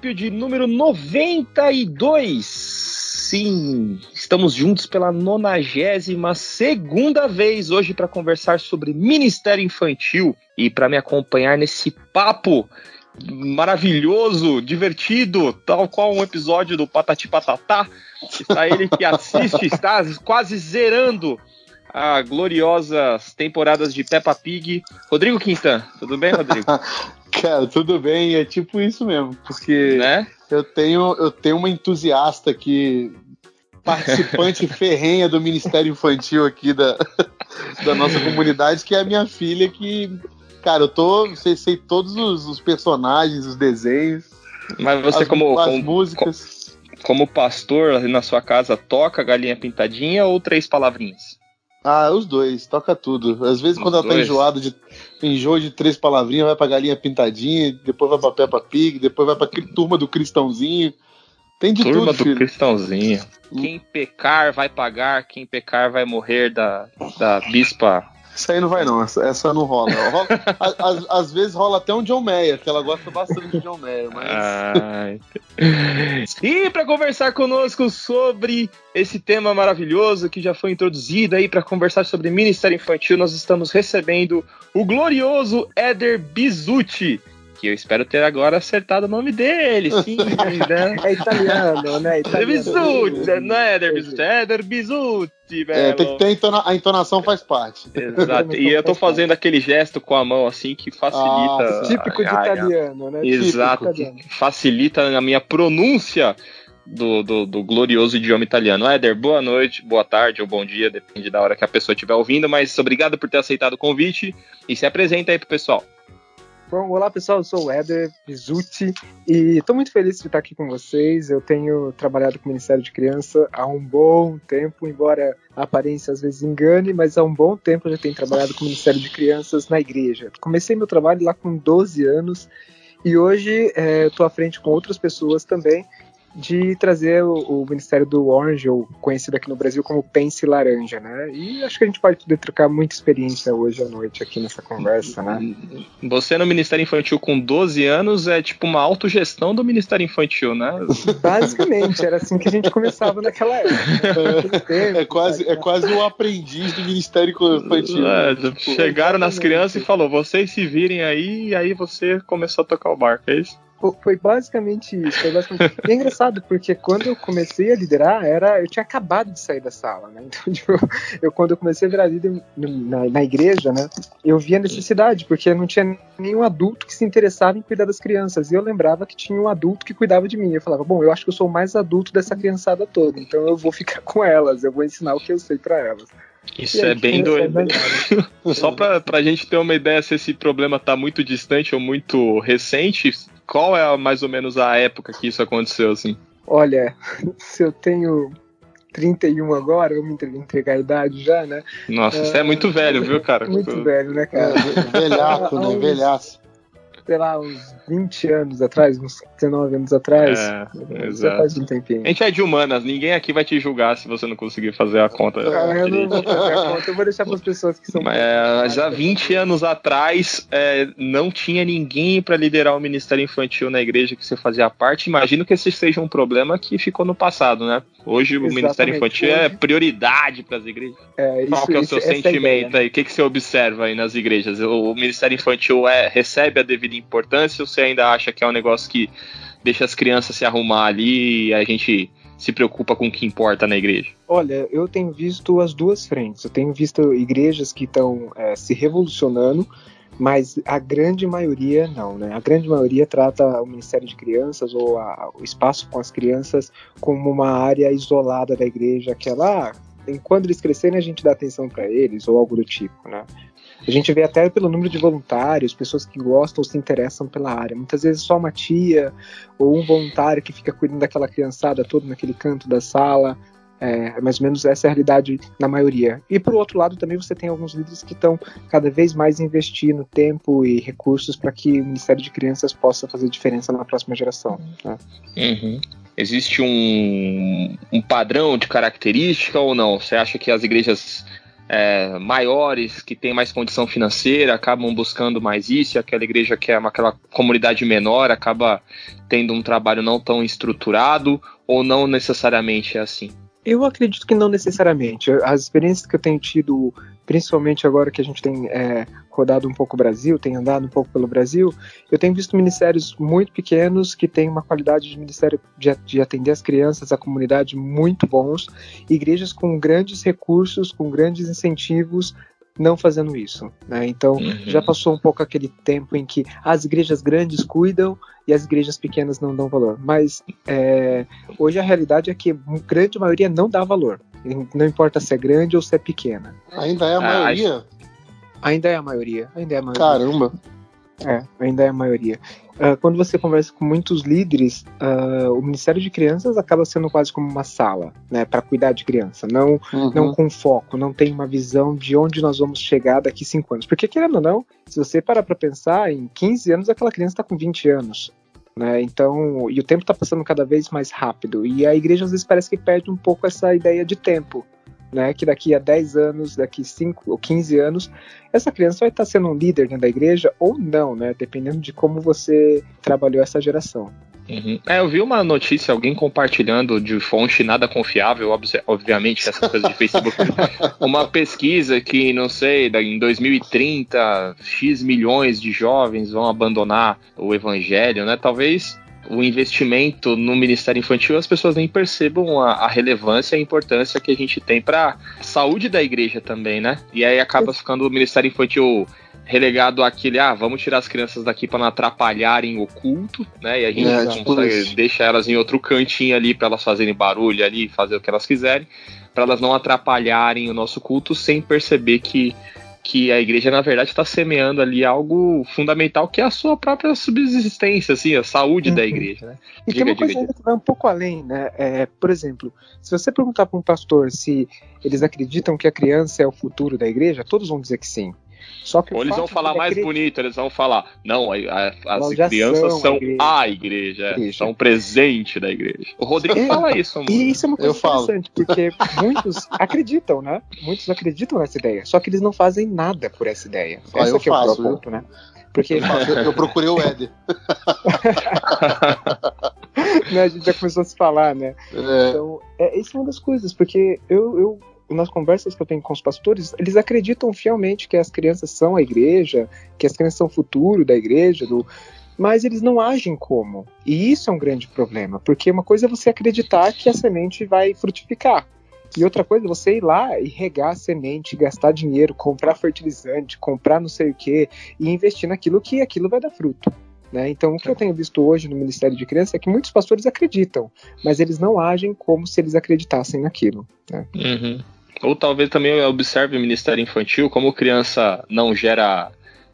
de número 92. Sim, estamos juntos pela 92 segunda vez hoje para conversar sobre Ministério Infantil e para me acompanhar nesse papo maravilhoso, divertido, tal qual um episódio do Patati Patatá. Está ele que assiste, está quase zerando a gloriosas temporadas de Peppa Pig. Rodrigo Quintan, tudo bem, Rodrigo? Cara, tudo bem, é tipo isso mesmo, porque né? eu tenho eu tenho uma entusiasta aqui, participante ferrenha do Ministério Infantil aqui da, da nossa comunidade, que é a minha filha que, cara, eu tô, sei, sei todos os, os personagens, os desenhos. Mas você as, como, as como músicas. Como pastor na sua casa, toca galinha pintadinha ou três palavrinhas? Ah, os dois, toca tudo. Às vezes, os quando ela tá enjoada de enjoo de três palavrinhas, vai pra galinha pintadinha, depois vai pra Peppa Pig, depois vai pra turma do Cristãozinho. Tem de turma tudo, do filho. Cristãozinho. Quem pecar vai pagar, quem pecar vai morrer da, da bispa isso aí não vai, não. Essa, essa não rola. rola às, às, vezes rola até um John Mayer, que ela gosta bastante de John Mayer, mas. e para conversar conosco sobre esse tema maravilhoso que já foi introduzido aí para conversar sobre Ministério Infantil, nós estamos recebendo o glorioso Éder Bizuti que eu espero ter agora acertado o nome dele, sim, né? É italiano, né? Italiano. Bisutti, não é Eder Bisutti, é Eder Bisutti, velho. É, tem que ter entona a entonação faz parte. Exato, e eu tô fazendo aquele gesto com a mão assim que facilita. Ah, típico de italiano, né? Exato, que facilita a minha pronúncia. Do, do, do, glorioso idioma italiano. Éder, boa noite, boa tarde ou bom dia, depende da hora que a pessoa estiver ouvindo, mas obrigado por ter aceitado o convite e se apresenta aí pro pessoal. Bom, olá pessoal, eu sou o Éder Bizuti e estou muito feliz de estar aqui com vocês. Eu tenho trabalhado com o Ministério de Criança há um bom tempo, embora a aparência às vezes engane, mas há um bom tempo eu já tenho trabalhado com o Ministério de Crianças na igreja. Comecei meu trabalho lá com 12 anos e hoje estou é, à frente com outras pessoas também de trazer o, o, Ministério do Orange, ou conhecido aqui no Brasil como Pense Laranja, né? E acho que a gente pode poder trocar muita experiência hoje à noite aqui nessa conversa, né? Você no Ministério Infantil com 12 anos é tipo uma autogestão do Ministério Infantil, né? Basicamente, era assim que a gente começava naquela época. é quase, é quase um aprendiz do Ministério Infantil. É, né? Chegaram nas crianças e falou, vocês se virem aí, e aí você começou a tocar o barco, é isso? Foi basicamente isso. Foi basicamente... E é engraçado, porque quando eu comecei a liderar, era, eu tinha acabado de sair da sala, né? Então, tipo, eu, quando eu comecei a virar líder na, na igreja, né? Eu via necessidade, porque não tinha nenhum adulto que se interessava em cuidar das crianças. E eu lembrava que tinha um adulto que cuidava de mim. Eu falava, bom, eu acho que eu sou o mais adulto dessa criançada toda, então eu vou ficar com elas, eu vou ensinar o que eu sei para elas. Isso é bem doido. Só pra, pra gente ter uma ideia se esse problema tá muito distante ou muito recente, qual é mais ou menos a época que isso aconteceu, assim? Olha, se eu tenho 31 agora, eu me entregar a idade já, né? Nossa, você é muito velho, viu, cara? Muito velho, né, cara? É, velhaco, né? Velhaço sei lá, uns 20 anos atrás, uns 19 anos atrás. É, exato. faz um tempinho. A gente é de humanas, ninguém aqui vai te julgar se você não conseguir fazer a conta. Ah, eu não vou fazer a conta, eu vou deixar para as pessoas que são. É, já 20 anos atrás, é, não tinha ninguém para liderar o Ministério Infantil na igreja que você fazia parte. Imagino que esse seja um problema que ficou no passado, né? Hoje Exatamente. o Ministério Infantil Hoje... é prioridade para as igrejas. É, isso, Qual que é o seu sentimento aí? O que, que você observa aí nas igrejas? O Ministério Infantil é, recebe a devida importância ou você ainda acha que é um negócio que deixa as crianças se arrumar ali e a gente se preocupa com o que importa na igreja? Olha, eu tenho visto as duas frentes. Eu tenho visto igrejas que estão é, se revolucionando, mas a grande maioria não, né? A grande maioria trata o Ministério de Crianças ou a, o espaço com as crianças como uma área isolada da igreja, que ela, quando eles crescerem, a gente dá atenção para eles ou algo do tipo, né? A gente vê até pelo número de voluntários, pessoas que gostam ou se interessam pela área. Muitas vezes só uma tia ou um voluntário que fica cuidando daquela criançada toda naquele canto da sala. É, mais ou menos essa é a realidade na maioria. E por outro lado, também você tem alguns líderes que estão cada vez mais investindo tempo e recursos para que o Ministério de Crianças possa fazer diferença na próxima geração. Né? Uhum. Existe um, um padrão de característica ou não? Você acha que as igrejas é, maiores, que têm mais condição financeira, acabam buscando mais isso, e aquela igreja que é uma, aquela comunidade menor acaba tendo um trabalho não tão estruturado, ou não necessariamente é assim? Eu acredito que não necessariamente. As experiências que eu tenho tido, principalmente agora que a gente tem é, rodado um pouco o Brasil, tem andado um pouco pelo Brasil, eu tenho visto ministérios muito pequenos que têm uma qualidade de ministério de, de atender as crianças, a comunidade muito bons, igrejas com grandes recursos, com grandes incentivos não fazendo isso. Né? Então uhum. já passou um pouco aquele tempo em que as igrejas grandes cuidam e as igrejas pequenas não dão valor. Mas é, hoje a realidade é que a grande maioria não dá valor. Não importa se é grande ou se é pequena. Ainda é a ah, maioria? Ainda é a maioria. Ainda é a maioria. Caramba! É, ainda é a maioria. Uh, quando você conversa com muitos líderes, uh, o Ministério de Crianças acaba sendo quase como uma sala, né, para cuidar de criança, não, uhum. não com foco, não tem uma visão de onde nós vamos chegar daqui cinco anos. Porque querendo ou não, se você parar para pensar, em 15 anos aquela criança está com 20 anos. Né? Então, e o tempo está passando cada vez mais rápido. E a igreja às vezes parece que perde um pouco essa ideia de tempo né, que daqui a 10 anos, daqui 5 ou 15 anos, essa criança vai estar sendo um líder dentro da igreja ou não, né, dependendo de como você trabalhou essa geração. Uhum. É, eu vi uma notícia, alguém compartilhando de fonte nada confiável, obviamente, essas coisas de Facebook. uma pesquisa que, não sei, em 2030, X milhões de jovens vão abandonar o evangelho, né? Talvez o investimento no Ministério Infantil, as pessoas nem percebam a, a relevância e a importância que a gente tem para saúde da igreja também, né? E aí acaba ficando o Ministério Infantil relegado àquele, ah, vamos tirar as crianças daqui para não atrapalharem o culto, né? E a gente é, tipo deixa elas em outro cantinho ali para elas fazerem barulho ali, fazer o que elas quiserem, para elas não atrapalharem o nosso culto sem perceber que que a igreja, na verdade, está semeando ali algo fundamental, que é a sua própria subsistência, assim, a saúde uhum. da igreja, né? E diga, tem uma diga, coisa diga. que vai um pouco além, né? É, por exemplo, se você perguntar para um pastor se eles acreditam que a criança é o futuro da igreja, todos vão dizer que sim. Só que Ou eles vão falar mais bonito, eles vão falar, não, a, a, as crianças são a igreja, a igreja, igreja. são presente da igreja. O Rodrigo é, fala isso, amor. E isso é uma coisa Eu interessante, falo. porque muitos acreditam, né? Muitos acreditam nessa ideia, só que eles não fazem nada por essa ideia. Ah, Essa eu que faço, é o ponto, né? Porque eu, eu procurei o Éder. né, a gente já começou a se falar, né? É. Então, é, isso é uma das coisas, porque eu, eu nas conversas que eu tenho com os pastores, eles acreditam fielmente que as crianças são a igreja, que as crianças são o futuro da igreja, do, mas eles não agem como. E isso é um grande problema, porque uma coisa é você acreditar que a semente vai frutificar. E outra coisa é você ir lá e regar a semente, gastar dinheiro, comprar fertilizante, comprar não sei o que, e investir naquilo que aquilo vai dar fruto. Né? Então, o que eu tenho visto hoje no Ministério de Criança é que muitos pastores acreditam, mas eles não agem como se eles acreditassem naquilo. Né? Uhum. Ou talvez também observe o Ministério Infantil como criança não gera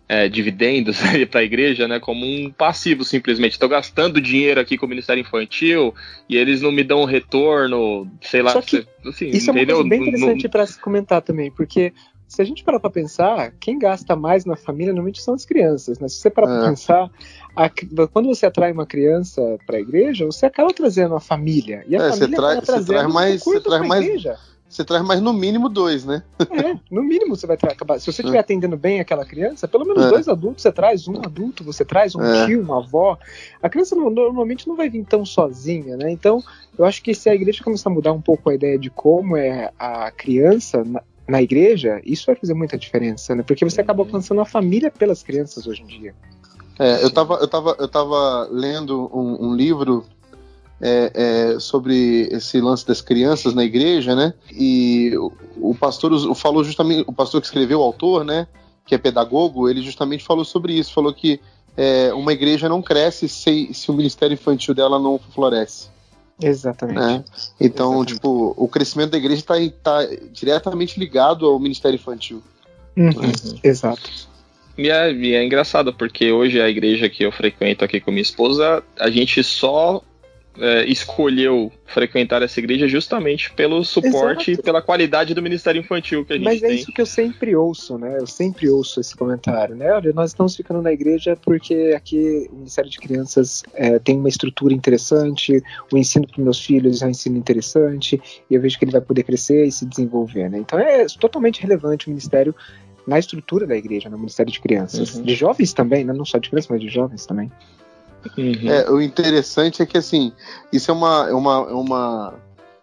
é, dividendos para a igreja, né, como um passivo simplesmente. Estou gastando dinheiro aqui com o Ministério Infantil e eles não me dão um retorno, sei lá. Só que assim, isso entendeu? é uma coisa bem interessante para se comentar também, porque se a gente parar para pensar, quem gasta mais na família normalmente são as crianças, né? Se você parar é. para pensar, a, quando você atrai uma criança para a igreja, você acaba trazendo a família e a é, família você, traz, você traz mais, você traz mais, igreja você traz mais no mínimo dois, né? É, no mínimo você vai acabar. Se você estiver é. atendendo bem aquela criança, pelo menos é. dois adultos você traz, um adulto você traz, um é. tio, uma avó. A criança não, normalmente não vai vir tão sozinha, né? Então, eu acho que se a igreja começar a mudar um pouco a ideia de como é a criança na, na igreja, isso vai fazer muita diferença, né? Porque você acaba alcançando a família pelas crianças hoje em dia. É, eu estava eu tava, eu tava lendo um, um livro é, é, sobre esse lance das crianças na igreja, né? E o, o pastor falou justamente, o pastor que escreveu, o autor, né? Que é pedagogo, ele justamente falou sobre isso, falou que é, uma igreja não cresce se, se o ministério infantil dela não floresce. Exatamente. Né? Então, Exatamente. tipo, o crescimento da igreja está tá diretamente ligado ao ministério infantil. Uhum. Né? Exato. E é, e é engraçado, porque hoje a igreja que eu frequento aqui com minha esposa, a gente só é, escolheu frequentar essa igreja justamente pelo suporte Exato. e pela qualidade do Ministério Infantil que a gente Mas é tem. isso que eu sempre ouço, né? Eu sempre ouço esse comentário, né? Olha, nós estamos ficando na igreja porque aqui o Ministério de Crianças é, tem uma estrutura interessante, o ensino para meus filhos é um ensino interessante, e eu vejo que ele vai poder crescer e se desenvolver, né? Então é totalmente relevante o Ministério na estrutura da igreja, no Ministério de Crianças. Uhum. De jovens também, né? não só de crianças, mas de jovens também. Uhum. É, o interessante é que assim, isso é uma, é uma, é uma,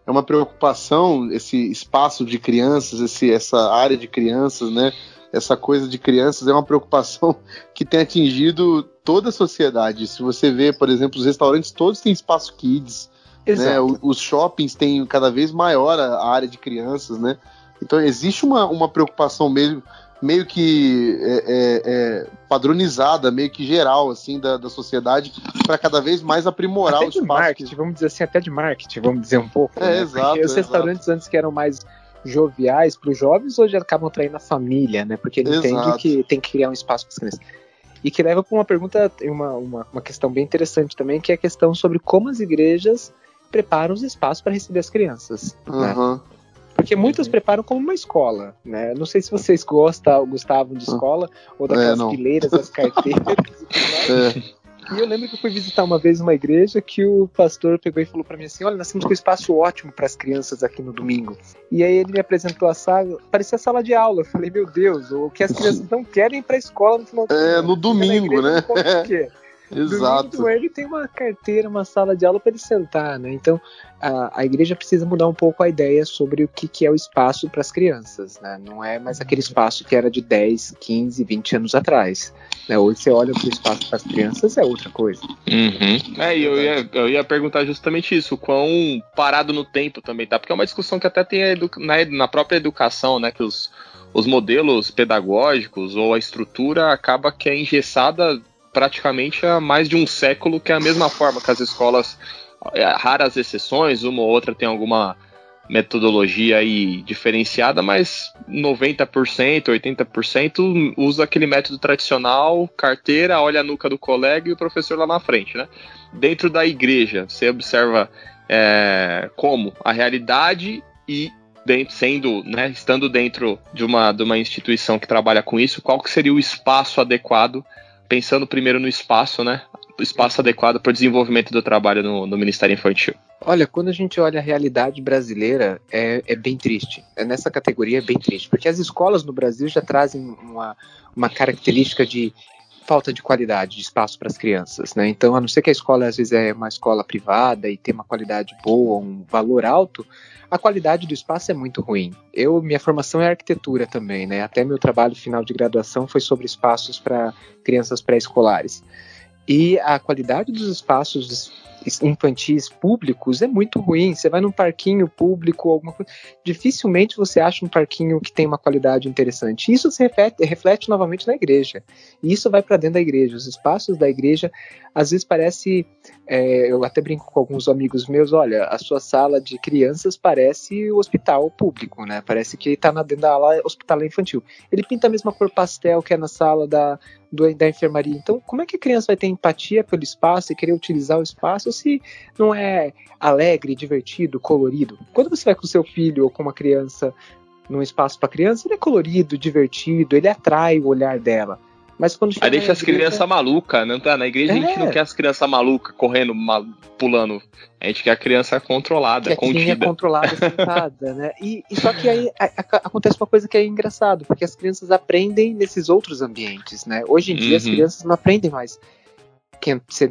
é uma preocupação, esse espaço de crianças, esse, essa área de crianças, né? Essa coisa de crianças é uma preocupação que tem atingido toda a sociedade. Se você vê, por exemplo, os restaurantes todos têm espaço kids, né? Os shoppings têm cada vez maior a área de crianças, né? Então existe uma, uma preocupação mesmo meio que é, é, é, padronizada, meio que geral, assim, da, da sociedade, para cada vez mais aprimorar até o espaço. marketing, vamos dizer assim, até de marketing, vamos dizer um pouco. É, né? exato. Porque os restaurantes antes que eram mais joviais para os jovens, hoje acabam atraindo a família, né? Porque ele entende que tem que criar um espaço para as crianças. E que leva para uma pergunta, uma, uma, uma questão bem interessante também, que é a questão sobre como as igrejas preparam os espaços para receber as crianças. Uhum. Né? Porque muitos uhum. preparam como uma escola, né? Não sei se vocês gostam, gostavam de escola, ou daquelas é, fileiras, as carteiras é. E eu lembro que eu fui visitar uma vez uma igreja que o pastor pegou e falou para mim assim: Olha, nós temos um espaço ótimo para as crianças aqui no domingo. E aí ele me apresentou a sala, parecia sala de aula. Eu falei: Meu Deus, o que as crianças não querem ir para a escola no final de semana. É, no domingo, né? Exato. Domingo ele tem uma carteira, uma sala de aula para ele sentar, né? Então a, a igreja precisa mudar um pouco a ideia sobre o que, que é o espaço para as crianças, né? Não é mais aquele espaço que era de 10, 15, 20 anos atrás. Né? Hoje você olha para o espaço para as crianças é outra coisa. Uhum. É, e eu ia, eu ia perguntar justamente isso, quão parado no tempo também tá, porque é uma discussão que até tem na, na própria educação, né? Que os os modelos pedagógicos ou a estrutura acaba que é engessada praticamente há mais de um século, que é a mesma forma que as escolas, é, raras exceções, uma ou outra tem alguma metodologia aí diferenciada, mas 90%, 80% usa aquele método tradicional, carteira, olha a nuca do colega e o professor lá na frente, né? Dentro da igreja, você observa é, como a realidade e dentro, sendo, né, estando dentro de uma, de uma instituição que trabalha com isso, qual que seria o espaço adequado pensando primeiro no espaço, né? O espaço adequado para o desenvolvimento do trabalho no, no, Ministério Infantil. Olha, quando a gente olha a realidade brasileira, é, é bem triste. É nessa categoria é bem triste, porque as escolas no Brasil já trazem uma, uma característica de falta de qualidade de espaço para as crianças, né? Então, a não ser que a escola às vezes é uma escola privada e tem uma qualidade boa, um valor alto, a qualidade do espaço é muito ruim. Eu, minha formação é arquitetura também, né? Até meu trabalho final de graduação foi sobre espaços para crianças pré-escolares. E a qualidade dos espaços infantis públicos é muito ruim. Você vai num parquinho público, alguma coisa, dificilmente você acha um parquinho que tem uma qualidade interessante. Isso se reflete, reflete novamente na igreja. E isso vai para dentro da igreja. Os espaços da igreja, às vezes parece, é, eu até brinco com alguns amigos meus, olha, a sua sala de crianças parece o hospital público, né? Parece que está dentro da ala hospitalar infantil. Ele pinta a mesma cor pastel que é na sala da, do, da enfermaria. Então, como é que a criança vai ter empatia pelo espaço e querer utilizar o espaço se não é alegre, divertido, colorido? Quando você vai com seu filho ou com uma criança num espaço para criança, ele é colorido, divertido, ele atrai o olhar dela. Mas quando Aí deixa as crianças malucas, não tá? Na igreja é. a gente não é. quer as crianças malucas correndo, mal, pulando. A gente quer a criança controlada, que contida. controlada, sentada, né? E, e, só que aí a, a, acontece uma coisa que é engraçado, porque as crianças aprendem nesses outros ambientes, né? Hoje em dia uhum. as crianças não aprendem mais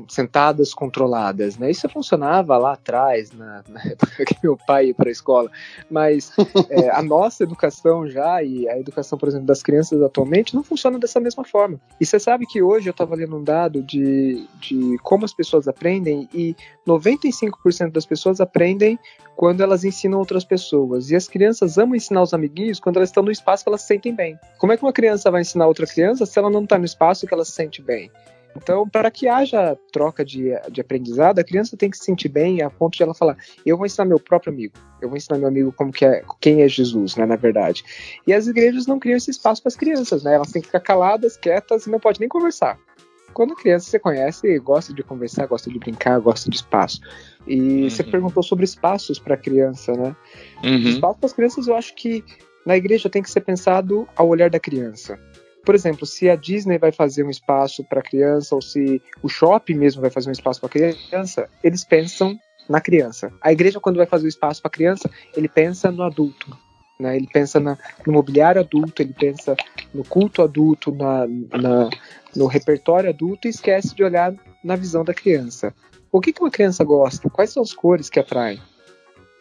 sentadas controladas, né? Isso funcionava lá atrás, na, na época que meu pai ia para a escola, mas é, a nossa educação já e a educação, por exemplo, das crianças atualmente não funciona dessa mesma forma. E você sabe que hoje eu estava lendo um dado de, de como as pessoas aprendem e 95% das pessoas aprendem quando elas ensinam outras pessoas. E as crianças amam ensinar os amiguinhos quando elas estão no espaço que elas se sentem bem. Como é que uma criança vai ensinar outra criança se ela não está no espaço que ela se sente bem? Então, para que haja troca de, de aprendizado, a criança tem que se sentir bem a ponto de ela falar: eu vou ensinar meu próprio amigo, eu vou ensinar meu amigo como que é, quem é Jesus, né, na verdade. E as igrejas não criam esse espaço para as crianças, né? Elas têm que ficar caladas, quietas e não pode nem conversar. quando criança você conhece, gosta de conversar, gosta de brincar, gosta de espaço. E uhum. você perguntou sobre espaços para criança, né? Uhum. Espaços para as crianças, eu acho que na igreja tem que ser pensado ao olhar da criança. Por exemplo, se a Disney vai fazer um espaço para criança ou se o shopping mesmo vai fazer um espaço para criança, eles pensam na criança. A igreja quando vai fazer o espaço para criança, ele pensa no adulto. Né? Ele pensa na, no mobiliário adulto, ele pensa no culto adulto, na, na, no repertório adulto e esquece de olhar na visão da criança. O que, que uma criança gosta? Quais são as cores que atraem?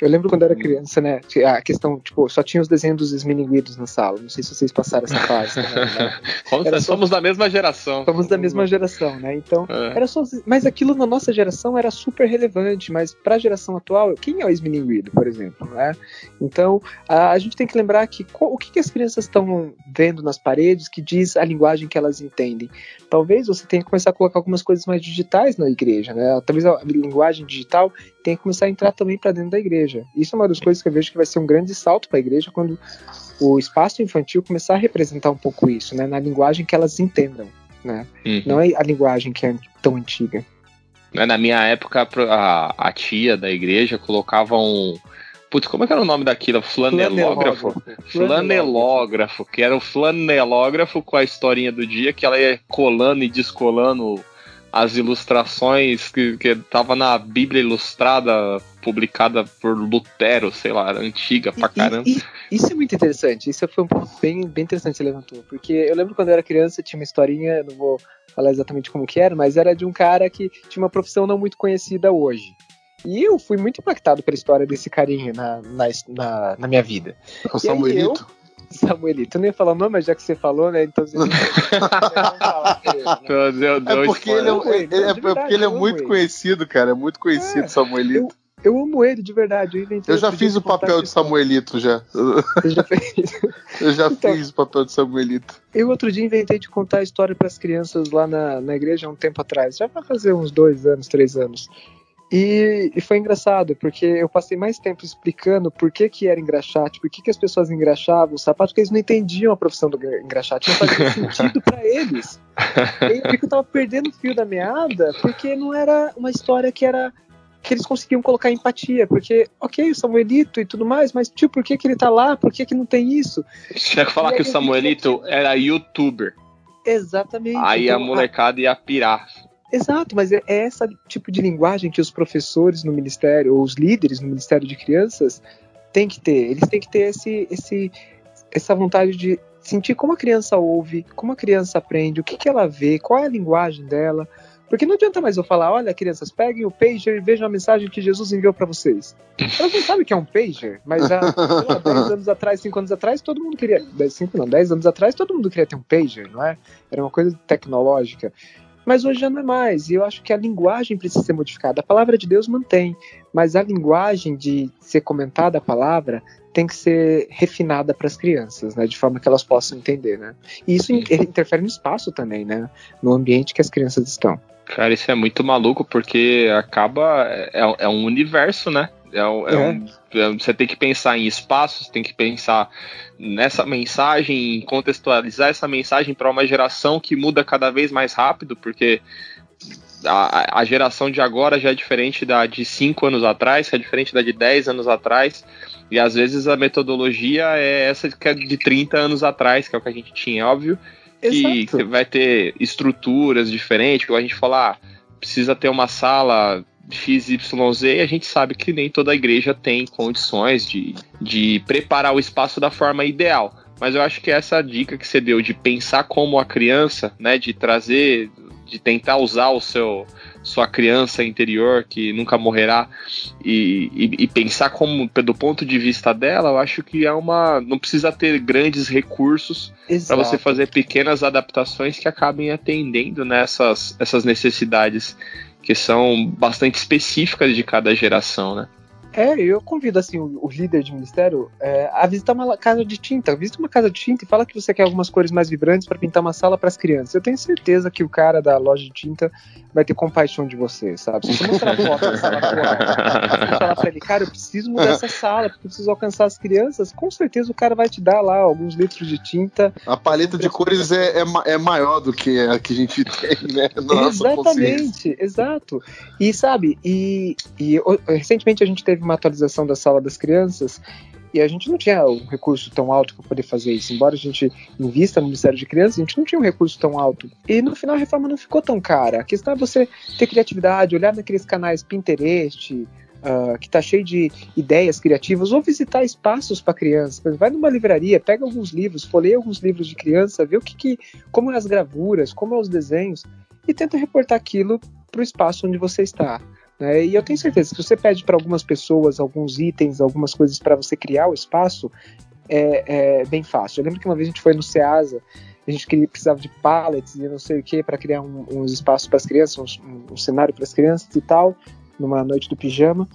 Eu lembro quando eu era uhum. criança, né? A questão, tipo, só tinha os desenhos dos esmininguidos na sala. Não sei se vocês passaram essa fase. Né? só... Somos da mesma geração. Somos da mesma geração, né? Então, é. era só. Mas aquilo na nossa geração era super relevante. Mas para a geração atual, quem é o esmininguido, por exemplo, né? Então, a, a gente tem que lembrar que o que, que as crianças estão vendo nas paredes que diz a linguagem que elas entendem. Talvez você tenha que começar a colocar algumas coisas mais digitais na igreja, né? Talvez a linguagem digital tenha que começar a entrar também para dentro da igreja. Isso é uma das coisas que eu vejo que vai ser um grande salto para a igreja quando o espaço infantil começar a representar um pouco isso, né? Na linguagem que elas entendam, né? Uhum. Não é a linguagem que é tão antiga. Né, na minha época, a, a tia da igreja colocava um, Putz, como é que era o nome daquilo? Flanelógrafo. Flanelógrafo. Flanelógrafo, que era o flanelógrafo com a historinha do dia, que ela ia colando e descolando as ilustrações que, que tava na Bíblia Ilustrada, publicada por Lutero, sei lá, antiga pra caramba. E, e, isso é muito interessante, isso foi um ponto bem, bem interessante que você levantou, porque eu lembro quando eu era criança, tinha uma historinha, não vou falar exatamente como que era, mas era de um cara que tinha uma profissão não muito conhecida hoje. E eu fui muito impactado pela história desse carinha na, na, na, na minha vida. O Samuelito? Samuelito. Eu nem ia falar o nome, mas já que você falou, né? Então você É porque ele é, ele, é, porque ele é muito conhecido, cara. É muito conhecido, é, Samuelito. Eu, eu, amo ele, de verdade. Eu, eu já fiz o papel de Samuelito, já. Você já fez? eu já então, fiz o papel de Samuelito. Eu outro dia inventei de contar a história para as crianças lá na, na igreja há um tempo atrás. Já vai fazer uns dois anos, três anos. E, e, foi engraçado, porque eu passei mais tempo explicando por que, que era engraxate, por que, que as pessoas engraxavam o sapato, porque eles não entendiam a profissão do engraxate, não fazia sentido para eles. E eu, eu tava perdendo o fio da meada, porque não era uma história que era que eles conseguiam colocar empatia, porque, ok, o Samuelito e tudo mais, mas tio, por que, que ele tá lá? Por que, que não tem isso? Tinha que falar que o Samuelito era youtuber. Exatamente. Aí então, a molecada ia pirar. Exato, mas é, é esse tipo de linguagem que os professores no ministério, ou os líderes no Ministério de Crianças, têm que ter. Eles têm que ter esse, esse, essa vontade de sentir como a criança ouve, como a criança aprende, o que, que ela vê, qual é a linguagem dela. Porque não adianta mais eu falar, olha, crianças, peguem o pager e vejam a mensagem que Jesus enviou para vocês. Elas não sabem o que é um pager, mas há 10 anos atrás, 5 anos atrás, todo mundo queria. 5 não, 10 anos atrás, todo mundo queria ter um pager, não é? Era uma coisa tecnológica. Mas hoje já não é mais. E eu acho que a linguagem precisa ser modificada. A palavra de Deus mantém, mas a linguagem de ser comentada a palavra tem que ser refinada para as crianças, né, de forma que elas possam entender, né? E isso interfere no espaço também, né, no ambiente que as crianças estão. Cara, isso é muito maluco porque acaba é, é um universo, né? É, é, é. Um, é, você tem que pensar em espaços, tem que pensar nessa mensagem, em contextualizar essa mensagem para uma geração que muda cada vez mais rápido, porque a, a, geração de agora já é diferente da de 5 anos atrás, que é diferente da de 10 anos atrás, e às vezes a metodologia é essa que é de 30 anos atrás, que é o que a gente tinha, óbvio, que, que vai ter estruturas diferentes, que a gente falar, ah, precisa ter uma sala XYZ, a gente sabe que nem toda igreja tem condições de, de preparar o espaço da forma ideal. Mas eu acho que essa dica que você deu de pensar como a criança, né, de trazer, de tentar usar o seu sua criança interior que nunca morrerá e, e, e pensar como do ponto de vista dela, eu acho que é uma não precisa ter grandes recursos para você fazer pequenas adaptações que acabem atendendo nessas essas necessidades que são bastante específicas de cada geração, né? É, eu convido assim o, o líder de ministério é, a visitar uma casa de tinta. Visita uma casa de tinta e fala que você quer algumas cores mais vibrantes para pintar uma sala para as crianças. Eu tenho certeza que o cara da loja de tinta vai ter compaixão de você, sabe? Se você mostrar foto da sala atual, falar para ele, cara, eu preciso mudar essa sala, porque eu preciso alcançar as crianças, com certeza o cara vai te dar lá alguns litros de tinta. A paleta de cores é, é, é maior do que a que a gente tem, né? Exatamente, exato. E sabe, e, e recentemente a gente teve uma atualização da sala das crianças e a gente não tinha um recurso tão alto para poder fazer isso. Embora a gente invista no Ministério de Crianças, a gente não tinha um recurso tão alto. E no final a reforma não ficou tão cara. A questão é você ter criatividade, olhar naqueles canais Pinterest, uh, que está cheio de ideias criativas, ou visitar espaços para crianças. Vai numa livraria, pega alguns livros, folheia alguns livros de criança, vê o que, que como é as gravuras, como é os desenhos, e tenta reportar aquilo para o espaço onde você está. Né? E eu tenho certeza, se você pede para algumas pessoas alguns itens, algumas coisas para você criar o espaço, é, é, bem fácil. Eu lembro que uma vez a gente foi no Ceasa, a gente queria, precisava de pallets e não sei o que para criar um, uns espaços para as crianças, um, um cenário para as crianças e tal, numa noite do pijama.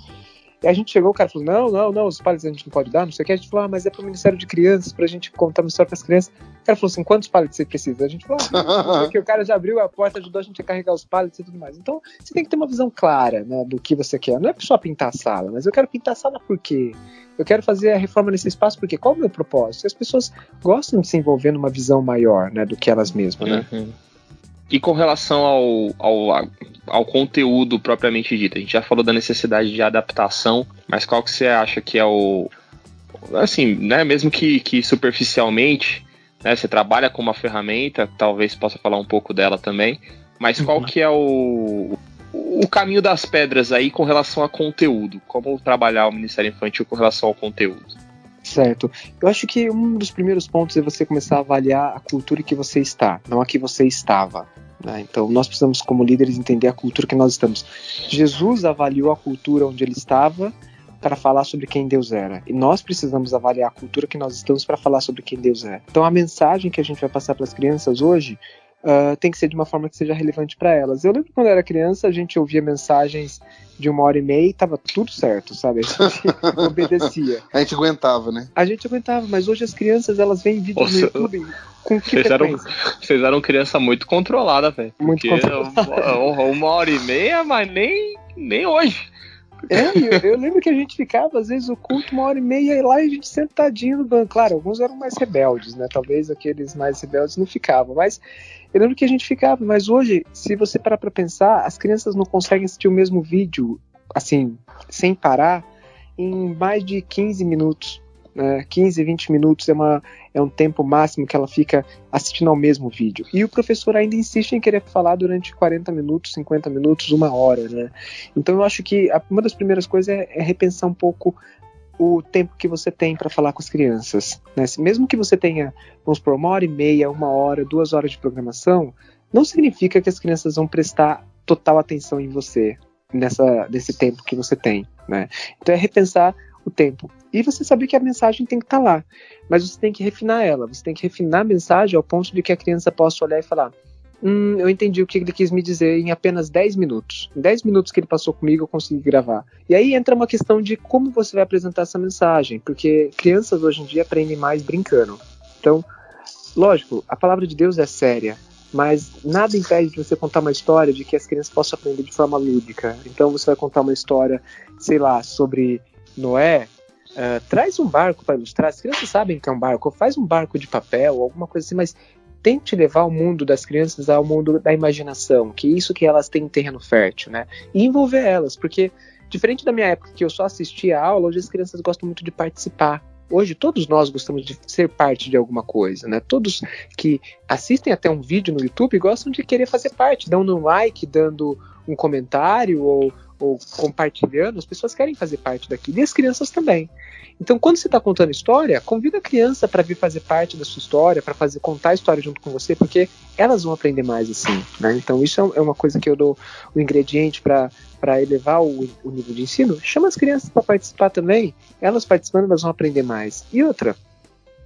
E a gente chegou, o cara falou: não, não, não, os pallets a gente não pode dar, não sei o que. A gente falou: ah, mas é para o Ministério de Crianças, para a gente contar uma história para as crianças. O cara falou assim: quantos pallets você precisa? A gente falou: ah, porque o cara já abriu a porta, ajudou a gente a carregar os pallets e tudo mais. Então, você tem que ter uma visão clara né, do que você quer. Não é só pintar a sala, mas eu quero pintar a sala por quê? Eu quero fazer a reforma nesse espaço porque qual é o meu propósito? As pessoas gostam de se envolver numa visão maior né, do que elas mesmas, né? Uhum. E com relação ao, ao, ao conteúdo propriamente dito, a gente já falou da necessidade de adaptação, mas qual que você acha que é o. Assim, né, mesmo que, que superficialmente, né, você trabalha com uma ferramenta, talvez possa falar um pouco dela também, mas qual uhum. que é o, o caminho das pedras aí com relação a conteúdo? Como trabalhar o Ministério Infantil com relação ao conteúdo? Certo. Eu acho que um dos primeiros pontos é você começar a avaliar a cultura que você está, não a que você estava. Né? Então, nós precisamos, como líderes, entender a cultura que nós estamos. Jesus avaliou a cultura onde ele estava para falar sobre quem Deus era. E nós precisamos avaliar a cultura que nós estamos para falar sobre quem Deus é. Então, a mensagem que a gente vai passar para as crianças hoje uh, tem que ser de uma forma que seja relevante para elas. Eu lembro quando eu era criança, a gente ouvia mensagens de uma hora e meia e tava tudo certo, sabe? A gente obedecia. A gente aguentava, né? A gente aguentava, mas hoje as crianças elas veem vídeos Nossa, no YouTube com que vocês eram, vocês eram criança muito controlada, velho. Muito controlada. Uma hora e meia, mas nem, nem hoje. É, eu, eu, lembro que a gente ficava, às vezes, o culto uma hora e meia e lá e a gente sentadinho no banco. Claro, alguns eram mais rebeldes, né? Talvez aqueles mais rebeldes não ficavam, mas eu lembro que a gente ficava, mas hoje, se você parar para pensar, as crianças não conseguem assistir o mesmo vídeo, assim, sem parar, em mais de 15 minutos. Né? 15, 20 minutos é, uma, é um tempo máximo que ela fica assistindo ao mesmo vídeo. E o professor ainda insiste em querer falar durante 40 minutos, 50 minutos, uma hora. Né? Então eu acho que uma das primeiras coisas é, é repensar um pouco o tempo que você tem para falar com as crianças. Né? Mesmo que você tenha, vamos por uma hora e meia, uma hora, duas horas de programação, não significa que as crianças vão prestar total atenção em você nessa, nesse tempo que você tem. Né? Então é repensar o tempo. E você saber que a mensagem tem que estar tá lá, mas você tem que refinar ela. Você tem que refinar a mensagem ao ponto de que a criança possa olhar e falar: Hum, eu entendi o que ele quis me dizer em apenas 10 minutos. Em 10 minutos que ele passou comigo, eu consegui gravar. E aí entra uma questão de como você vai apresentar essa mensagem, porque crianças hoje em dia aprendem mais brincando. Então, lógico, a palavra de Deus é séria, mas nada impede de você contar uma história de que as crianças possam aprender de forma lúdica. Então, você vai contar uma história, sei lá, sobre Noé. Uh, traz um barco para ilustrar. As crianças sabem que é um barco. Faz um barco de papel, alguma coisa assim, mas tente levar o mundo das crianças ao mundo da imaginação, que é isso que elas têm terreno fértil, né? E envolver elas, porque diferente da minha época que eu só assistia a aula, hoje as crianças gostam muito de participar. Hoje todos nós gostamos de ser parte de alguma coisa, né? Todos que assistem até um vídeo no YouTube gostam de querer fazer parte, dando um like, dando um comentário ou, ou compartilhando, as pessoas querem fazer parte daquilo e as crianças também. Então, quando você está contando história, convida a criança para vir fazer parte da sua história, para fazer contar a história junto com você, porque elas vão aprender mais assim. Né? Então, isso é, é uma coisa que eu dou o ingrediente para elevar o, o nível de ensino. Chama as crianças para participar também. Elas participando, elas vão aprender mais. E outra,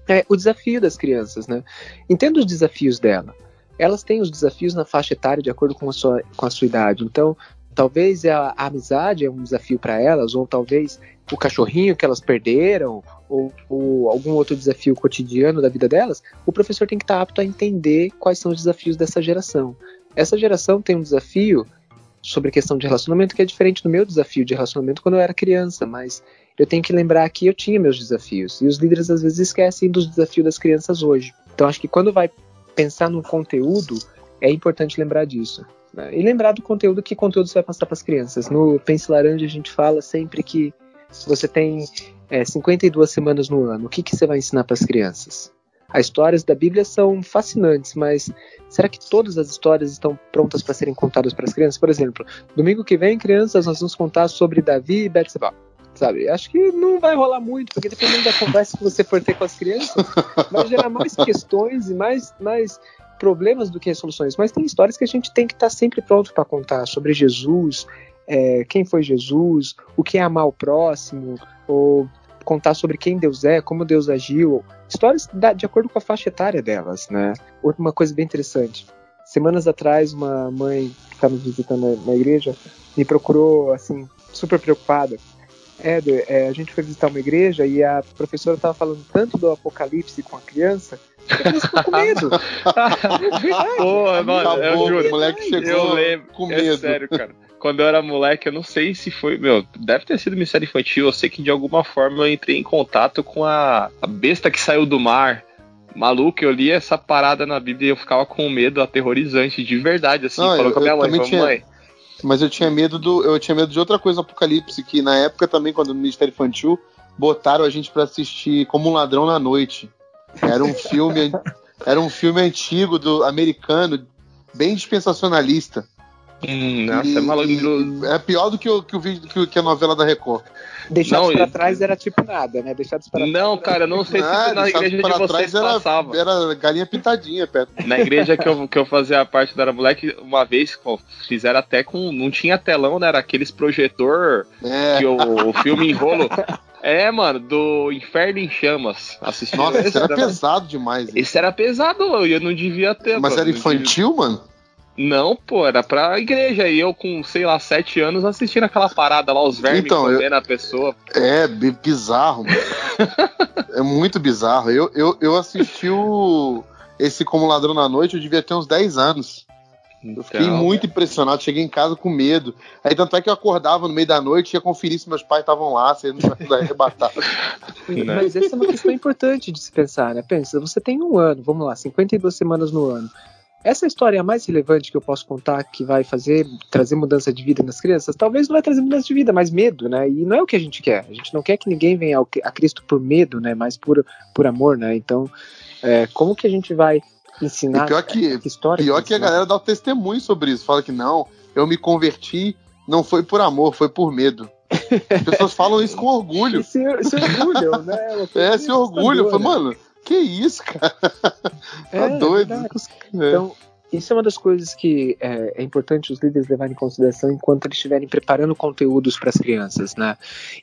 é o desafio das crianças, né? Entenda os desafios dela. Elas têm os desafios na faixa etária de acordo com a sua, com a sua idade. Então, talvez a, a amizade é um desafio para elas, ou talvez o cachorrinho que elas perderam, ou, ou, algum outro desafio cotidiano da vida delas, o professor tem que estar apto a entender quais são os desafios dessa geração. Essa geração tem um desafio sobre questão de relacionamento que é diferente do meu desafio de relacionamento quando eu era criança, mas eu tenho que lembrar que eu tinha meus desafios e os líderes às vezes esquecem dos desafios das crianças hoje. Então acho que quando vai pensar no conteúdo é importante lembrar disso. E lembrar do conteúdo, que conteúdo você vai passar para as crianças. No Pense Laranja a gente fala sempre que você tem é, 52 semanas no ano, o que, que você vai ensinar para as crianças? As histórias da Bíblia são fascinantes, mas será que todas as histórias estão prontas para serem contadas para as crianças? Por exemplo, domingo que vem, crianças, nós vamos contar sobre Davi e Betseba. Sabe? Acho que não vai rolar muito, porque dependendo da conversa que você for ter com as crianças, vai gerar mais questões e mais, mais problemas do que soluções, mas tem histórias que a gente tem que estar tá sempre pronto para contar sobre Jesus, é, quem foi Jesus, o que é amar o próximo, ou contar sobre quem Deus é, como Deus agiu, histórias de acordo com a faixa etária delas, né? Uma coisa bem interessante. Semanas atrás, uma mãe que estava nos visitando na, igreja me procurou, assim, super preocupada. É, é, a gente foi visitar uma igreja e a professora estava falando tanto do apocalipse com a criança com medo. Porra, mano, Acabou, eu juro. O moleque chegou eu lembro, com é medo. É sério, cara. Quando eu era moleque, eu não sei se foi. Meu, deve ter sido Mistério Infantil. Eu sei que de alguma forma eu entrei em contato com a, a besta que saiu do mar. Maluco, eu li essa parada na Bíblia e eu ficava com medo aterrorizante, de verdade, assim. Não, falou com a minha mãe, tinha... mãe. Mas eu tinha medo do. Eu tinha medo de outra coisa no Apocalipse, que na época também, quando no Ministério Infantil, botaram a gente para assistir como um ladrão na noite. Era um filme, era um filme antigo do americano, bem dispensacionalista. Hum, nossa, é maluco. É pior do que o, que o vídeo que, que a novela da Record. Deixados para trás era tipo nada, né? Deixados para Não, trás, cara, não sei se na igreja de vocês era, passava. Era galinha pitadinha, perto. Na igreja que eu, que eu fazia parte da era moleque, uma vez pô, fizeram até com. Não tinha telão, né? Era aqueles projetor é. que o, o filme enrolo. É, mano, do Inferno em Chamas. Assisti Nossa, esse era pesado demais. Esse era pesado, eu não devia ter. Mas mano, era infantil, devia... mano? Não, pô, era pra igreja. E eu, com, sei lá, sete anos, assistindo aquela parada lá, os vermes então, comendo eu... a pessoa. É, bizarro, mano. é muito bizarro. Eu, eu, eu assisti o... esse Como Ladrão na Noite, eu devia ter uns 10 anos. Então, eu fiquei então, muito impressionado, cheguei em casa com medo. Aí tanto é que eu acordava no meio da noite e ia conferir se meus pais estavam lá, se eles não arrebatados. Né? Mas essa é uma questão importante de se pensar, né? Pensa, você tem um ano, vamos lá, 52 semanas no ano. Essa história é a mais relevante que eu posso contar que vai fazer, trazer mudança de vida nas crianças, talvez não vai trazer mudança de vida, mas medo, né? E não é o que a gente quer. A gente não quer que ninguém venha a Cristo por medo, né? Mas por, por amor, né? Então, é, como que a gente vai ensinar. E pior que, que história pior que, que a galera dá o testemunho sobre isso. Fala que não, eu me converti, não foi por amor, foi por medo. As pessoas falam isso com orgulho. Se, se orgulham, né? É, se orgulho. Mano, que isso, cara? É, tá doido. É. Então, isso é uma das coisas que é, é, importante os líderes levarem em consideração enquanto eles estiverem preparando conteúdos para as crianças, né?